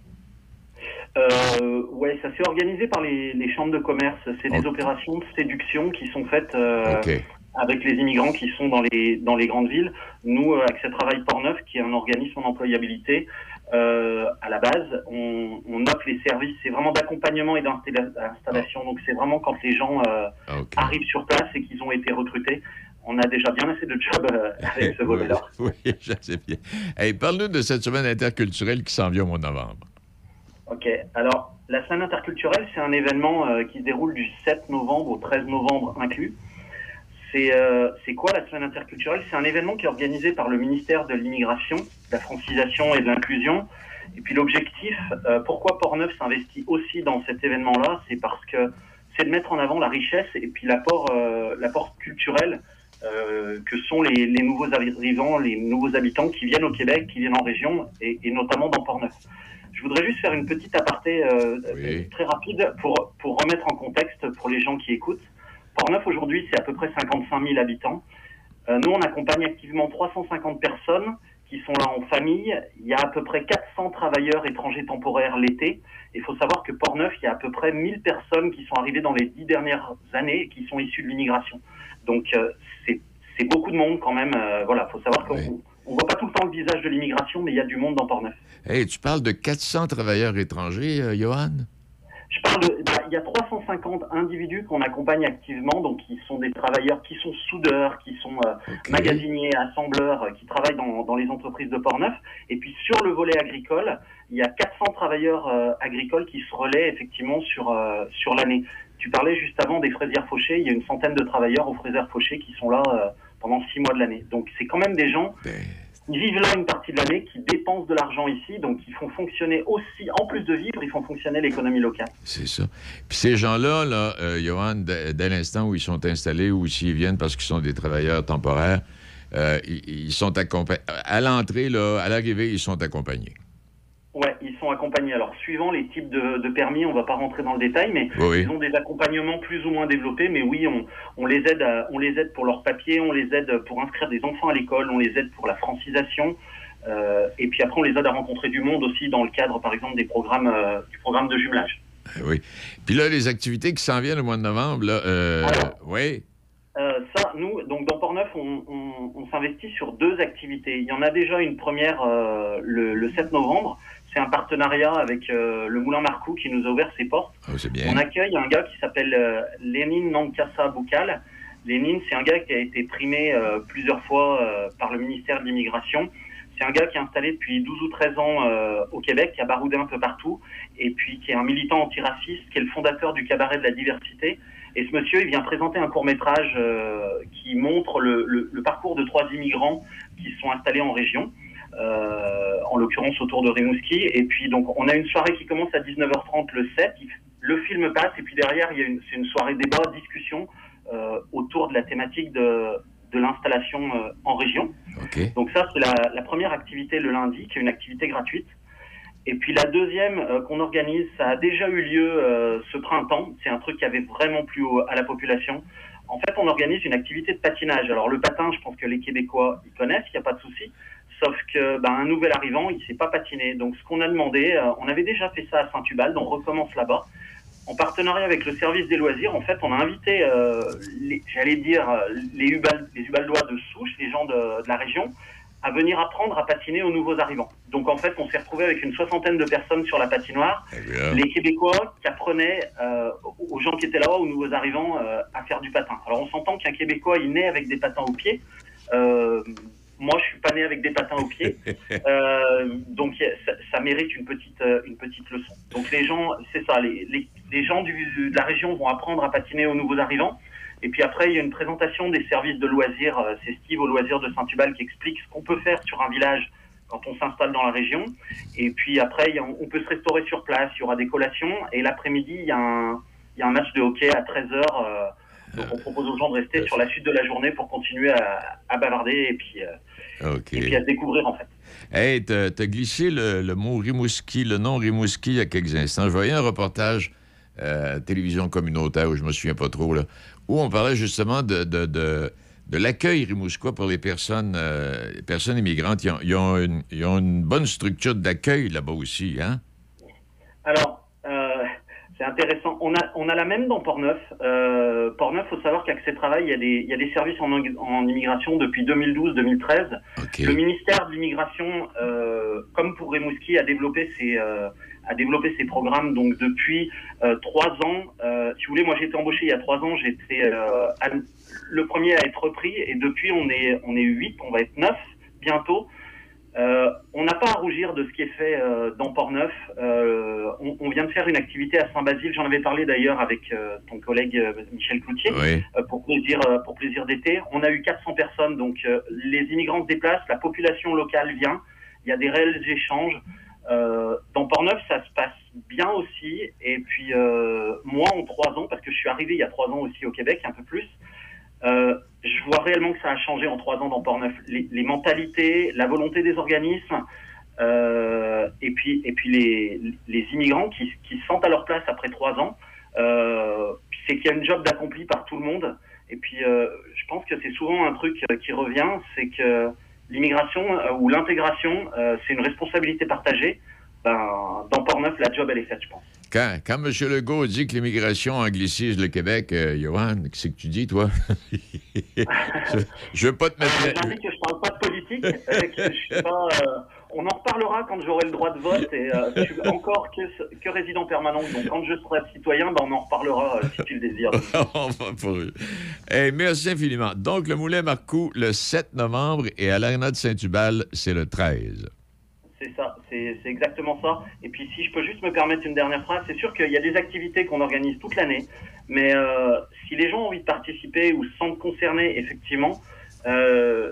Euh, ouais, ça s'est organisé par les, les chambres de commerce. C'est des opérations de séduction qui sont faites euh, OK. Avec les immigrants qui sont dans les dans les grandes villes. Nous, euh, Accès Travail Port-Neuf, qui est un organisme en employabilité, euh, à la base. On, on offre les services, c'est vraiment d'accompagnement et d'installation. Donc c'est vraiment quand les gens euh, arrivent sur place et qu'ils ont été recrutés. On a déjà bien assez de jobs euh, avec ce volet-là. oui, je sais bien. Hey, Parle-nous de cette semaine interculturelle qui s'en vient au mois de novembre. OK. Alors, la semaine interculturelle, c'est un événement qui se déroule du 7 novembre au 13 novembre inclus. C'est euh, c'est quoi la semaine interculturelle? C'est un événement qui est organisé par le ministère de l'immigration, de la francisation et de l'inclusion. Et puis l'objectif, euh, pourquoi Portneuf s'investit aussi dans cet événement-là, c'est parce que c'est de mettre en avant la richesse et puis l'apport euh, culturel euh, que sont les, les nouveaux arrivants, les nouveaux habitants qui viennent au Québec, qui viennent en région et, et notamment dans Portneuf. Je voudrais juste faire une petite aparté très rapide pour, pour remettre en contexte pour les gens qui écoutent. Portneuf aujourd'hui, c'est à peu près 55 000 habitants. Euh, nous, on accompagne activement 350 personnes qui sont là en famille. Il y a à peu près 400 travailleurs étrangers temporaires l'été. Il faut savoir que Portneuf, il y a à peu près 1000 personnes qui sont arrivées dans les dix dernières années et qui sont issues de l'immigration. Donc, euh, c'est beaucoup de monde quand même. Euh, voilà, faut savoir qu'on on voit pas tout le temps le visage de l'immigration, mais il y a du monde dans Portneuf. Hey, tu parles de 400 travailleurs étrangers, euh, Johan? Je parle de, bah, il y a 350 individus qu'on accompagne activement, donc qui sont des travailleurs qui sont soudeurs, qui sont euh, magasiniers, assembleurs, euh, qui travaillent dans, dans les entreprises de Portneuf. Et puis sur le volet agricole, il y a 400 travailleurs euh, agricoles qui se relaient effectivement sur euh, sur l'année. Tu parlais juste avant des fraisières fauchées, il y a une centaine de travailleurs aux fraisières fauchées qui sont là pendant six mois de l'année. Donc c'est quand même des gens qui vivent là une partie de l'année, qui dépensent de l'argent ici, donc ils font fonctionner aussi, en plus de vivre, ils font fonctionner l'économie locale. C'est ça. Puis ces gens-là, là, euh, Johan, dès, l'instant où ils sont installés ou s'ils viennent parce qu'ils sont des travailleurs temporaires, euh, ils, ils sont accompagnés. À l'entrée, là, à l'arrivée, ils sont accompagnés. Ouais, ils sont accompagnés. Alors, suivant les types de, de permis, on va pas rentrer dans le détail, mais Oui, ils ont des accompagnements plus ou moins développés. Mais oui, on, on les aide, à- on les aide pour leurs papiers, on les aide pour inscrire des enfants à l'école, on les aide pour la francisation. Euh, et puis après, on les aide à rencontrer du monde aussi dans le cadre, par exemple, des programmes, euh, du programme de jumelage. Euh, Oui. Puis là, les activités qui s'en viennent au mois de novembre, là, euh, oui. Euh, ça, nous, donc dans Portneuf, on, on, on s'investit sur deux activités. Il y en a déjà une première euh, le, le 7 novembre. C'est un partenariat avec euh, le Moulin Marcou qui nous a ouvert ses portes. Oh, bien. On accueille un gars qui s'appelle euh, Lénine Nankassa Boukal. Lénine, c'est un gars qui a été primé euh, plusieurs fois euh, par le ministère de l'Immigration. C'est un gars qui est installé depuis 12 ou 13 ans au Québec, qui a baroudé un peu partout, et puis qui est un militant antiraciste, qui est le fondateur du cabaret de la diversité. Et ce monsieur, il vient présenter un court métrage qui montre le, le- le parcours de trois immigrants qui sont installés en région, euh, en l'occurrence autour de Rimouski. Et puis donc on a une soirée qui commence à 19h30 le 7. Il- Le film passe et puis derrière il y a une, c'est une soirée débat, discussion euh, autour de la thématique de, de l'installation euh, en région. Donc ça c'est la, la première activité le lundi, qui est une activité gratuite. Et puis la deuxième qu'on organise, ça a déjà eu lieu ce printemps. C'est un truc qui avait vraiment plu à la population. En fait, on organise une activité de patinage. Alors le patin, je pense que les Québécois ils connaissent, il n'y a pas de souci. Sauf que ben, un nouvel arrivant, il sait pas patiner. Donc ce qu'on a demandé, euh, on avait déjà fait ça à Saint-Tubal, donc on recommence là-bas. En partenariat avec le service des loisirs, en fait, on a invité, euh, j'allais dire, euh, les, Hubal, les Hubaldois de souche, les gens de, de la région, à venir apprendre à patiner aux nouveaux arrivants. Donc en fait, on s'est retrouvé avec une soixantaine de personnes sur la patinoire, les Québécois qui apprenaient euh, aux gens qui étaient là-bas, aux nouveaux arrivants, à faire du patin. Alors on s'entend qu'un Québécois, il naît avec des patins aux pieds. Moi, je suis pas né avec des patins aux pieds, Euh, donc ça, ça mérite une petite euh, une petite leçon. Donc les gens, c'est ça, les, les, les gens du, de la région vont apprendre à patiner aux nouveaux arrivants. Et puis après, il y a une présentation des services de loisirs. euh, C'est Steve au loisir de Saint-Tubal qui explique ce qu'on peut faire sur un village quand on s'installe dans la région. Et puis après, on peut se restaurer sur place. Il y aura des collations. Et l'après-midi, il y a un il y a un match de hockey à 13h. donc on propose aux gens de rester sur la suite de la journée pour continuer à, à bavarder et puis, et puis à découvrir en fait. Hey, t'as glissé le, le mot Rimouski, le nom Rimouski il y a quelques instants. Je voyais un reportage euh, télévision communautaire, où je me souviens pas trop, là, où on parlait justement de, de, de, de l'accueil rimouskois pour les personnes, euh, les personnes immigrantes. Ils ont, ils ont une, ils ont une bonne structure d'accueil là-bas aussi, hein? Alors, C'est intéressant. On a, on a la même dans Portneuf. Euh, Portneuf, faut savoir qu'Accès Travail, il y, a des, il y a des services en, en immigration depuis 2012-2013. Le ministère de l'immigration, euh, comme pour Rimouski, a développé ses, euh, a développé ses programmes donc depuis euh, trois ans. Euh, si vous voulez, moi j'ai été embauché il y a trois ans. J'étais euh, le premier à être repris et depuis on est on est huit, on va être neuf bientôt. Euh, on n'a pas à rougir de ce qui est fait euh, dans Portneuf. Euh, on, on vient de faire une activité à Saint-Basile. J'en avais parlé d'ailleurs avec euh, ton collègue euh, Michel Cloutier Oui. euh, pour plaisir euh, pour plaisir d'été. On a eu 400 personnes, donc euh, les immigrants se déplacent, la population locale vient. Il y a des réels échanges. Euh, dans Portneuf, ça se passe bien aussi. Et puis euh, moi, en trois ans, parce que je suis arrivé il y a trois ans aussi au Québec, un peu plus. Euh, je vois réellement que ça a changé en trois ans dans Portneuf. Les, les mentalités, la volonté des organismes, euh, et puis et puis les, les immigrants qui, qui se sentent à leur place après trois ans. Euh, c'est qu'il y a une job d'accompli par tout le monde. Et puis euh, je pense que c'est souvent un truc euh, qui revient, c'est que l'immigration ou l'intégration, c'est une responsabilité partagée. Ben, dans Portneuf, la job elle est faite, je pense. Quand, quand M. Legault dit que l'immigration anglicise le Québec, euh, Johan, qu'est-ce que tu dis, toi? je, je veux pas te mettre... Dit que je parle pas de politique. euh, que je suis pas, euh, on en reparlera quand j'aurai le droit de vote et euh, je suis encore que, que résident permanent. Donc quand je serai citoyen, ben, on en reparlera euh, si tu le désires. On va pour eux. Hey, merci infiniment. Donc, le Moulin Marcoux, le 7 novembre, et à l'Arena de Saint-Hubal, c'est le 13. C'est ça, c'est exactement ça. Et puis si je peux juste me permettre une dernière phrase, c'est sûr qu'il y a des activités qu'on organise toute l'année, mais euh, si les gens ont envie de participer ou se sentent concernés, effectivement, euh,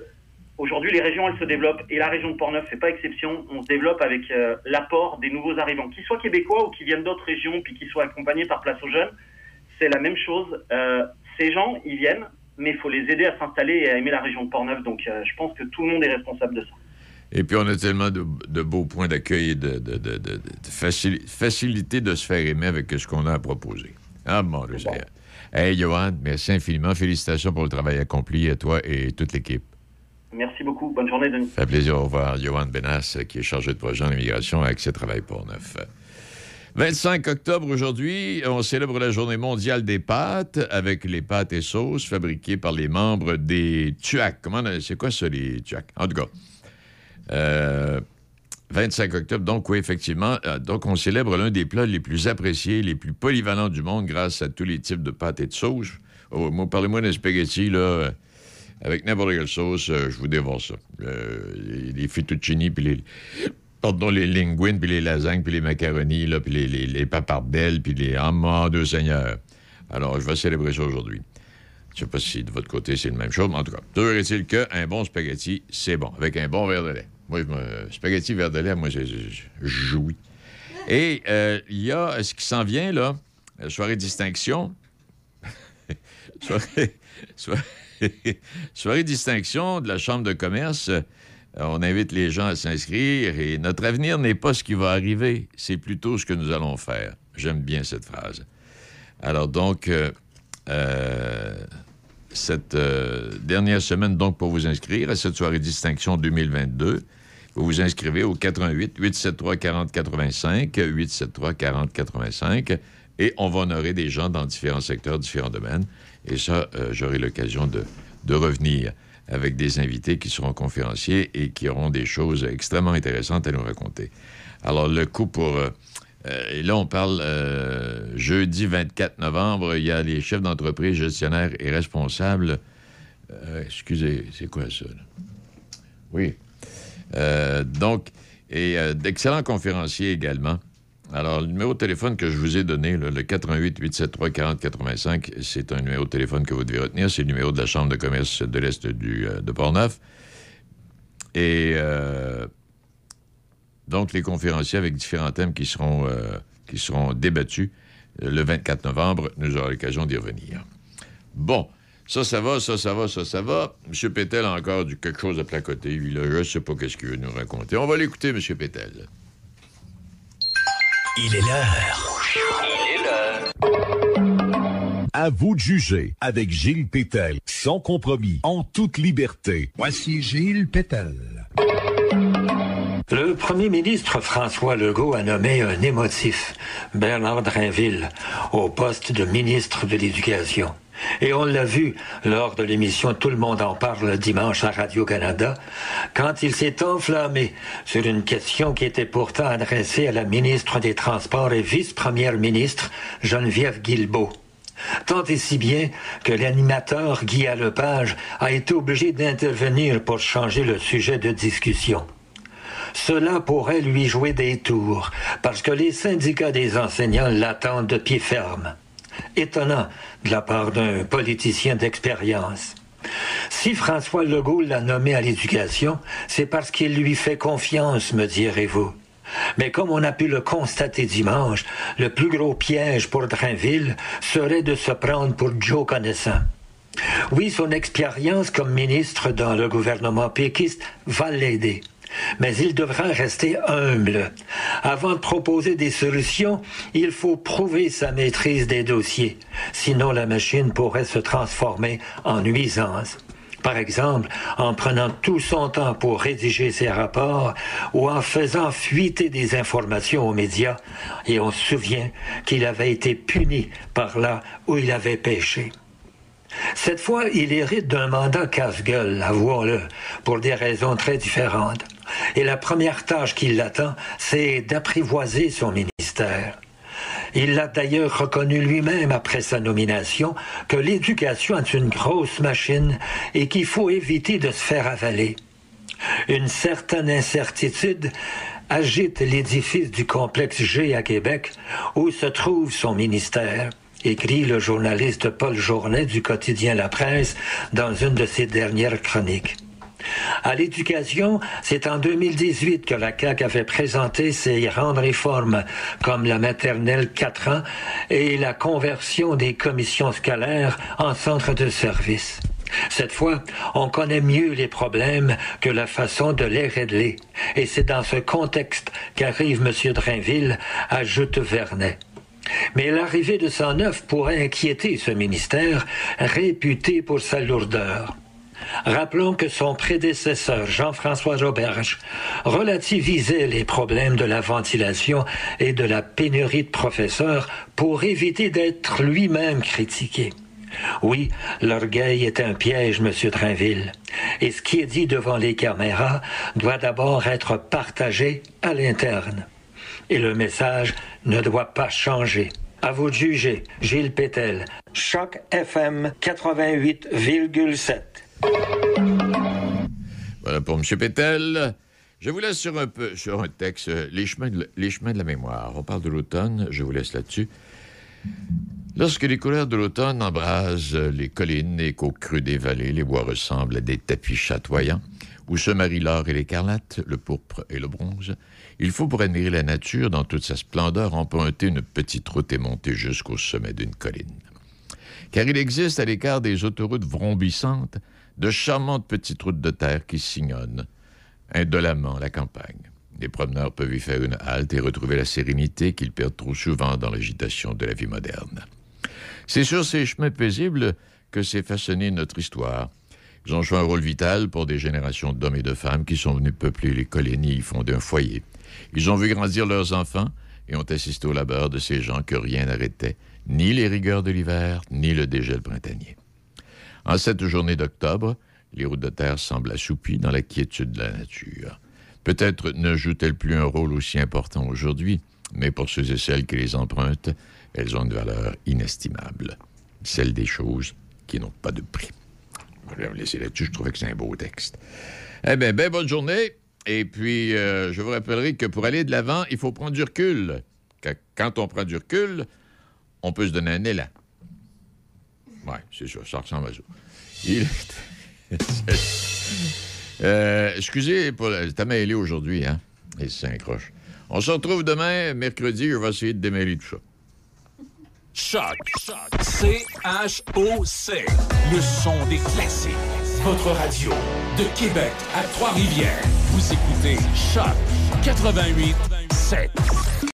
aujourd'hui les régions elles se développent et la région de Portneuf fait pas exception. On se développe avec euh, l'apport des nouveaux arrivants, qu'ils soient québécois ou qui viennent d'autres régions, puis qu'ils soient accompagnés par Place aux Jeunes. C'est la même chose. Ces gens, ils viennent, mais il faut les aider à s'installer et à aimer la région de Portneuf. Donc je pense que tout le monde est responsable de ça. Et puis, on a tellement de, de beaux points d'accueil et de, de, de- de- de facili- facilité de se faire aimer avec ce qu'on a à proposer. Ah, mon Dieu, Seigneur. Hey, Johan, merci infiniment. Félicitations pour le travail accompli à toi et toute l'équipe. Merci beaucoup. Bonne journée, Denis. Ça fait plaisir de revoir Johan Benas, qui est chargé de projet en immigration à Accès Travail pour neuf. 25 octobre aujourd'hui, on célèbre la journée mondiale des pâtes avec les pâtes et sauces fabriquées par les membres des TUAC. Comment c'est quoi ça, les TUAC? En tout cas, euh, 25 octobre, donc oui, effectivement. euh, donc, on célèbre l'un des plats les plus appréciés, les plus polyvalents du monde grâce à tous les types de pâtes et de sauces. Oh, moi, parlez-moi d'un spaghetti, là, euh, avec n'importe quelle sauce, euh, je vous dévore ça. Euh, les, fettuccini, puis les... Pardon, les linguines, puis les lasagnes, puis les macaronis, là, puis les, les, les papardelles, puis les... Ah, mon Dieu Seigneur! Alors, je vais célébrer ça aujourd'hui. Je sais pas si de votre côté c'est la même chose, mais en tout cas, toujours est-il qu'un bon spaghetti, c'est bon, avec un bon verre de lait. Moi, me- spaghetti, lait, moi, je, jouis. Et euh, il y a ce qui s'en vient, là, euh, soirée distinction. soirée, soirée, soirée distinction de la Chambre de commerce. Euh, on invite les gens à s'inscrire et notre avenir n'est pas ce qui va arriver, c'est plutôt ce que nous allons faire. J'aime bien cette phrase. Alors donc, euh, euh, cette euh, dernière semaine, donc, pour vous inscrire à cette soirée distinction 2022, vous vous inscrivez au 88 873 40 85 873 40 85 et on va honorer des gens dans différents secteurs, différents domaines. Et ça, euh, j'aurai l'occasion de, de revenir avec des invités qui seront conférenciers et qui auront des choses extrêmement intéressantes à nous raconter. Alors, le coup pour... euh, euh, et là, on parle euh, jeudi 24 novembre. Il y a les chefs d'entreprise, gestionnaires et responsables. Euh, excusez, c'est quoi ça? Oui. Donc, et d'excellents conférenciers également. Alors, le numéro de téléphone que je vous ai donné, le 88 873 40 85, c'est un numéro de téléphone que vous devez retenir. C'est le numéro de la Chambre de commerce de l'Est du, de Portneuf. Et donc, les conférenciers avec différents thèmes qui seront, euh, qui seront débattus euh, le 24 novembre, nous aurons l'occasion d'y revenir. Bon, ça, ça va, ça, ça va, ça, ça va. M. Pétel a encore du quelque chose à placoter. Lui, là, je ne sais pas qu'est-ce qu'il veut nous raconter. On va l'écouter, M. Pétel. Il est l'heure. Il est l'heure. À vous de juger avec Gilles Pétel, sans compromis, en toute liberté. Voici Gilles Pétel. Le premier ministre François Legault a nommé un émotif, Bernard Drinville, au poste de ministre de l'Éducation. Et on l'a vu lors de l'émission Tout le monde en parle dimanche à Radio-Canada, quand il s'est enflammé sur une question qui était pourtant adressée à la ministre des Transports et vice-première ministre Geneviève Guilbeault. Tant et si bien que l'animateur Guy Lepage a été obligé d'intervenir pour changer le sujet de discussion. Cela pourrait lui jouer des tours, parce que les syndicats des enseignants l'attendent de pied ferme. Étonnant de la part d'un politicien d'expérience. Si François Legault l'a nommé à l'éducation, c'est parce qu'il lui fait confiance, me direz-vous. Mais comme on a pu le constater dimanche, le plus gros piège pour Drainville serait de se prendre pour Joe Connaissant. Oui, son expérience comme ministre dans le gouvernement péquiste va l'aider. Mais il devra rester humble. Avant de proposer des solutions, il faut prouver sa maîtrise des dossiers. Sinon, la machine pourrait se transformer en nuisance. Par exemple, en prenant tout son temps pour rédiger ses rapports ou en faisant fuiter des informations aux médias, et on se souvient qu'il avait été puni par là où il avait péché. Cette fois, il hérite d'un mandat casse-gueule, avouons-le, pour des raisons très différentes. Et la première tâche qui l'attend, c'est d'apprivoiser son ministère. Il l'a d'ailleurs reconnu lui-même après sa nomination que l'éducation est une grosse machine et qu'il faut éviter de se faire avaler. Une certaine incertitude agite l'édifice du complexe G à Québec où se trouve son ministère écrit le journaliste Paul Journet du quotidien La Presse dans une de ses dernières chroniques. À l'éducation, c'est en 2018 que la CAQ avait présenté ses grandes réformes, comme la maternelle 4 ans et la conversion des commissions scolaires en centres de service. Cette fois, on connaît mieux les problèmes que la façon de les régler. Et c'est dans ce contexte qu'arrive M. Drainville, ajoute Vernet. Mais l'arrivée de 109 pourrait inquiéter ce ministère, réputé pour sa lourdeur. Rappelons que son prédécesseur, Jean-François Roberge, relativisait les problèmes de la ventilation et de la pénurie de professeurs pour éviter d'être lui-même critiqué. Oui, l'orgueil est un piège, Monsieur Drainville. Et ce qui est dit devant les caméras doit d'abord être partagé à l'interne. Et le message ne doit pas changer. À vous de juger. Gilles Pétel, Choc FM 88,7. Voilà pour M. Pétel. Je vous laisse sur un peu sur un texte, les chemins, de, les chemins de la mémoire. On parle de l'automne, je vous laisse là-dessus. Lorsque les couleurs de l'automne embrasent les collines et qu'au creux des vallées, les bois ressemblent à des tapis chatoyants, où se marient l'or et l'écarlate, le pourpre et le bronze, il faut pour admirer la nature dans toute sa splendeur emprunter une petite route et monter jusqu'au sommet d'une colline. Car il existe à l'écart des autoroutes vrombissantes de charmantes petites routes de terre qui sillonnent indolemment la campagne. Les promeneurs peuvent y faire une halte et retrouver la sérénité qu'ils perdent trop souvent dans l'agitation de la vie moderne. C'est sur ces chemins paisibles que s'est façonnée notre histoire. Ils ont joué un rôle vital pour des générations d'hommes et de femmes qui sont venus peupler les collines et y fonder un foyer. Ils ont vu grandir leurs enfants et ont assisté au labeur de ces gens que rien n'arrêtait, ni les rigueurs de l'hiver, ni le dégel printanier. En cette journée d'octobre, les routes de terre semblent assoupies dans la quiétude de la nature. Peut-être ne jouent-elles plus un rôle aussi important aujourd'hui, mais pour ceux et celles qui les empruntent, elles ont une valeur inestimable, celle des choses qui n'ont pas de prix. Je vais me laisser là-dessus, je trouvais que c'est un beau texte. Eh bien, ben bonne journée. Et puis, euh, je vous rappellerai que pour aller de l'avant, il faut prendre du recul. quand on prend du recul, on peut se donner un élan. Oui, c'est ça, ça ressemble à ça. Il... euh, excusez pour T'as mêlé aujourd'hui, hein? Et c'est un croche. On se retrouve demain, mercredi, je vais essayer de démêler tout ça. Choc, choc, C-H-O-C, le son des classiques. Votre radio, de Québec à Trois-Rivières. Vous écoutez Choc 88 7.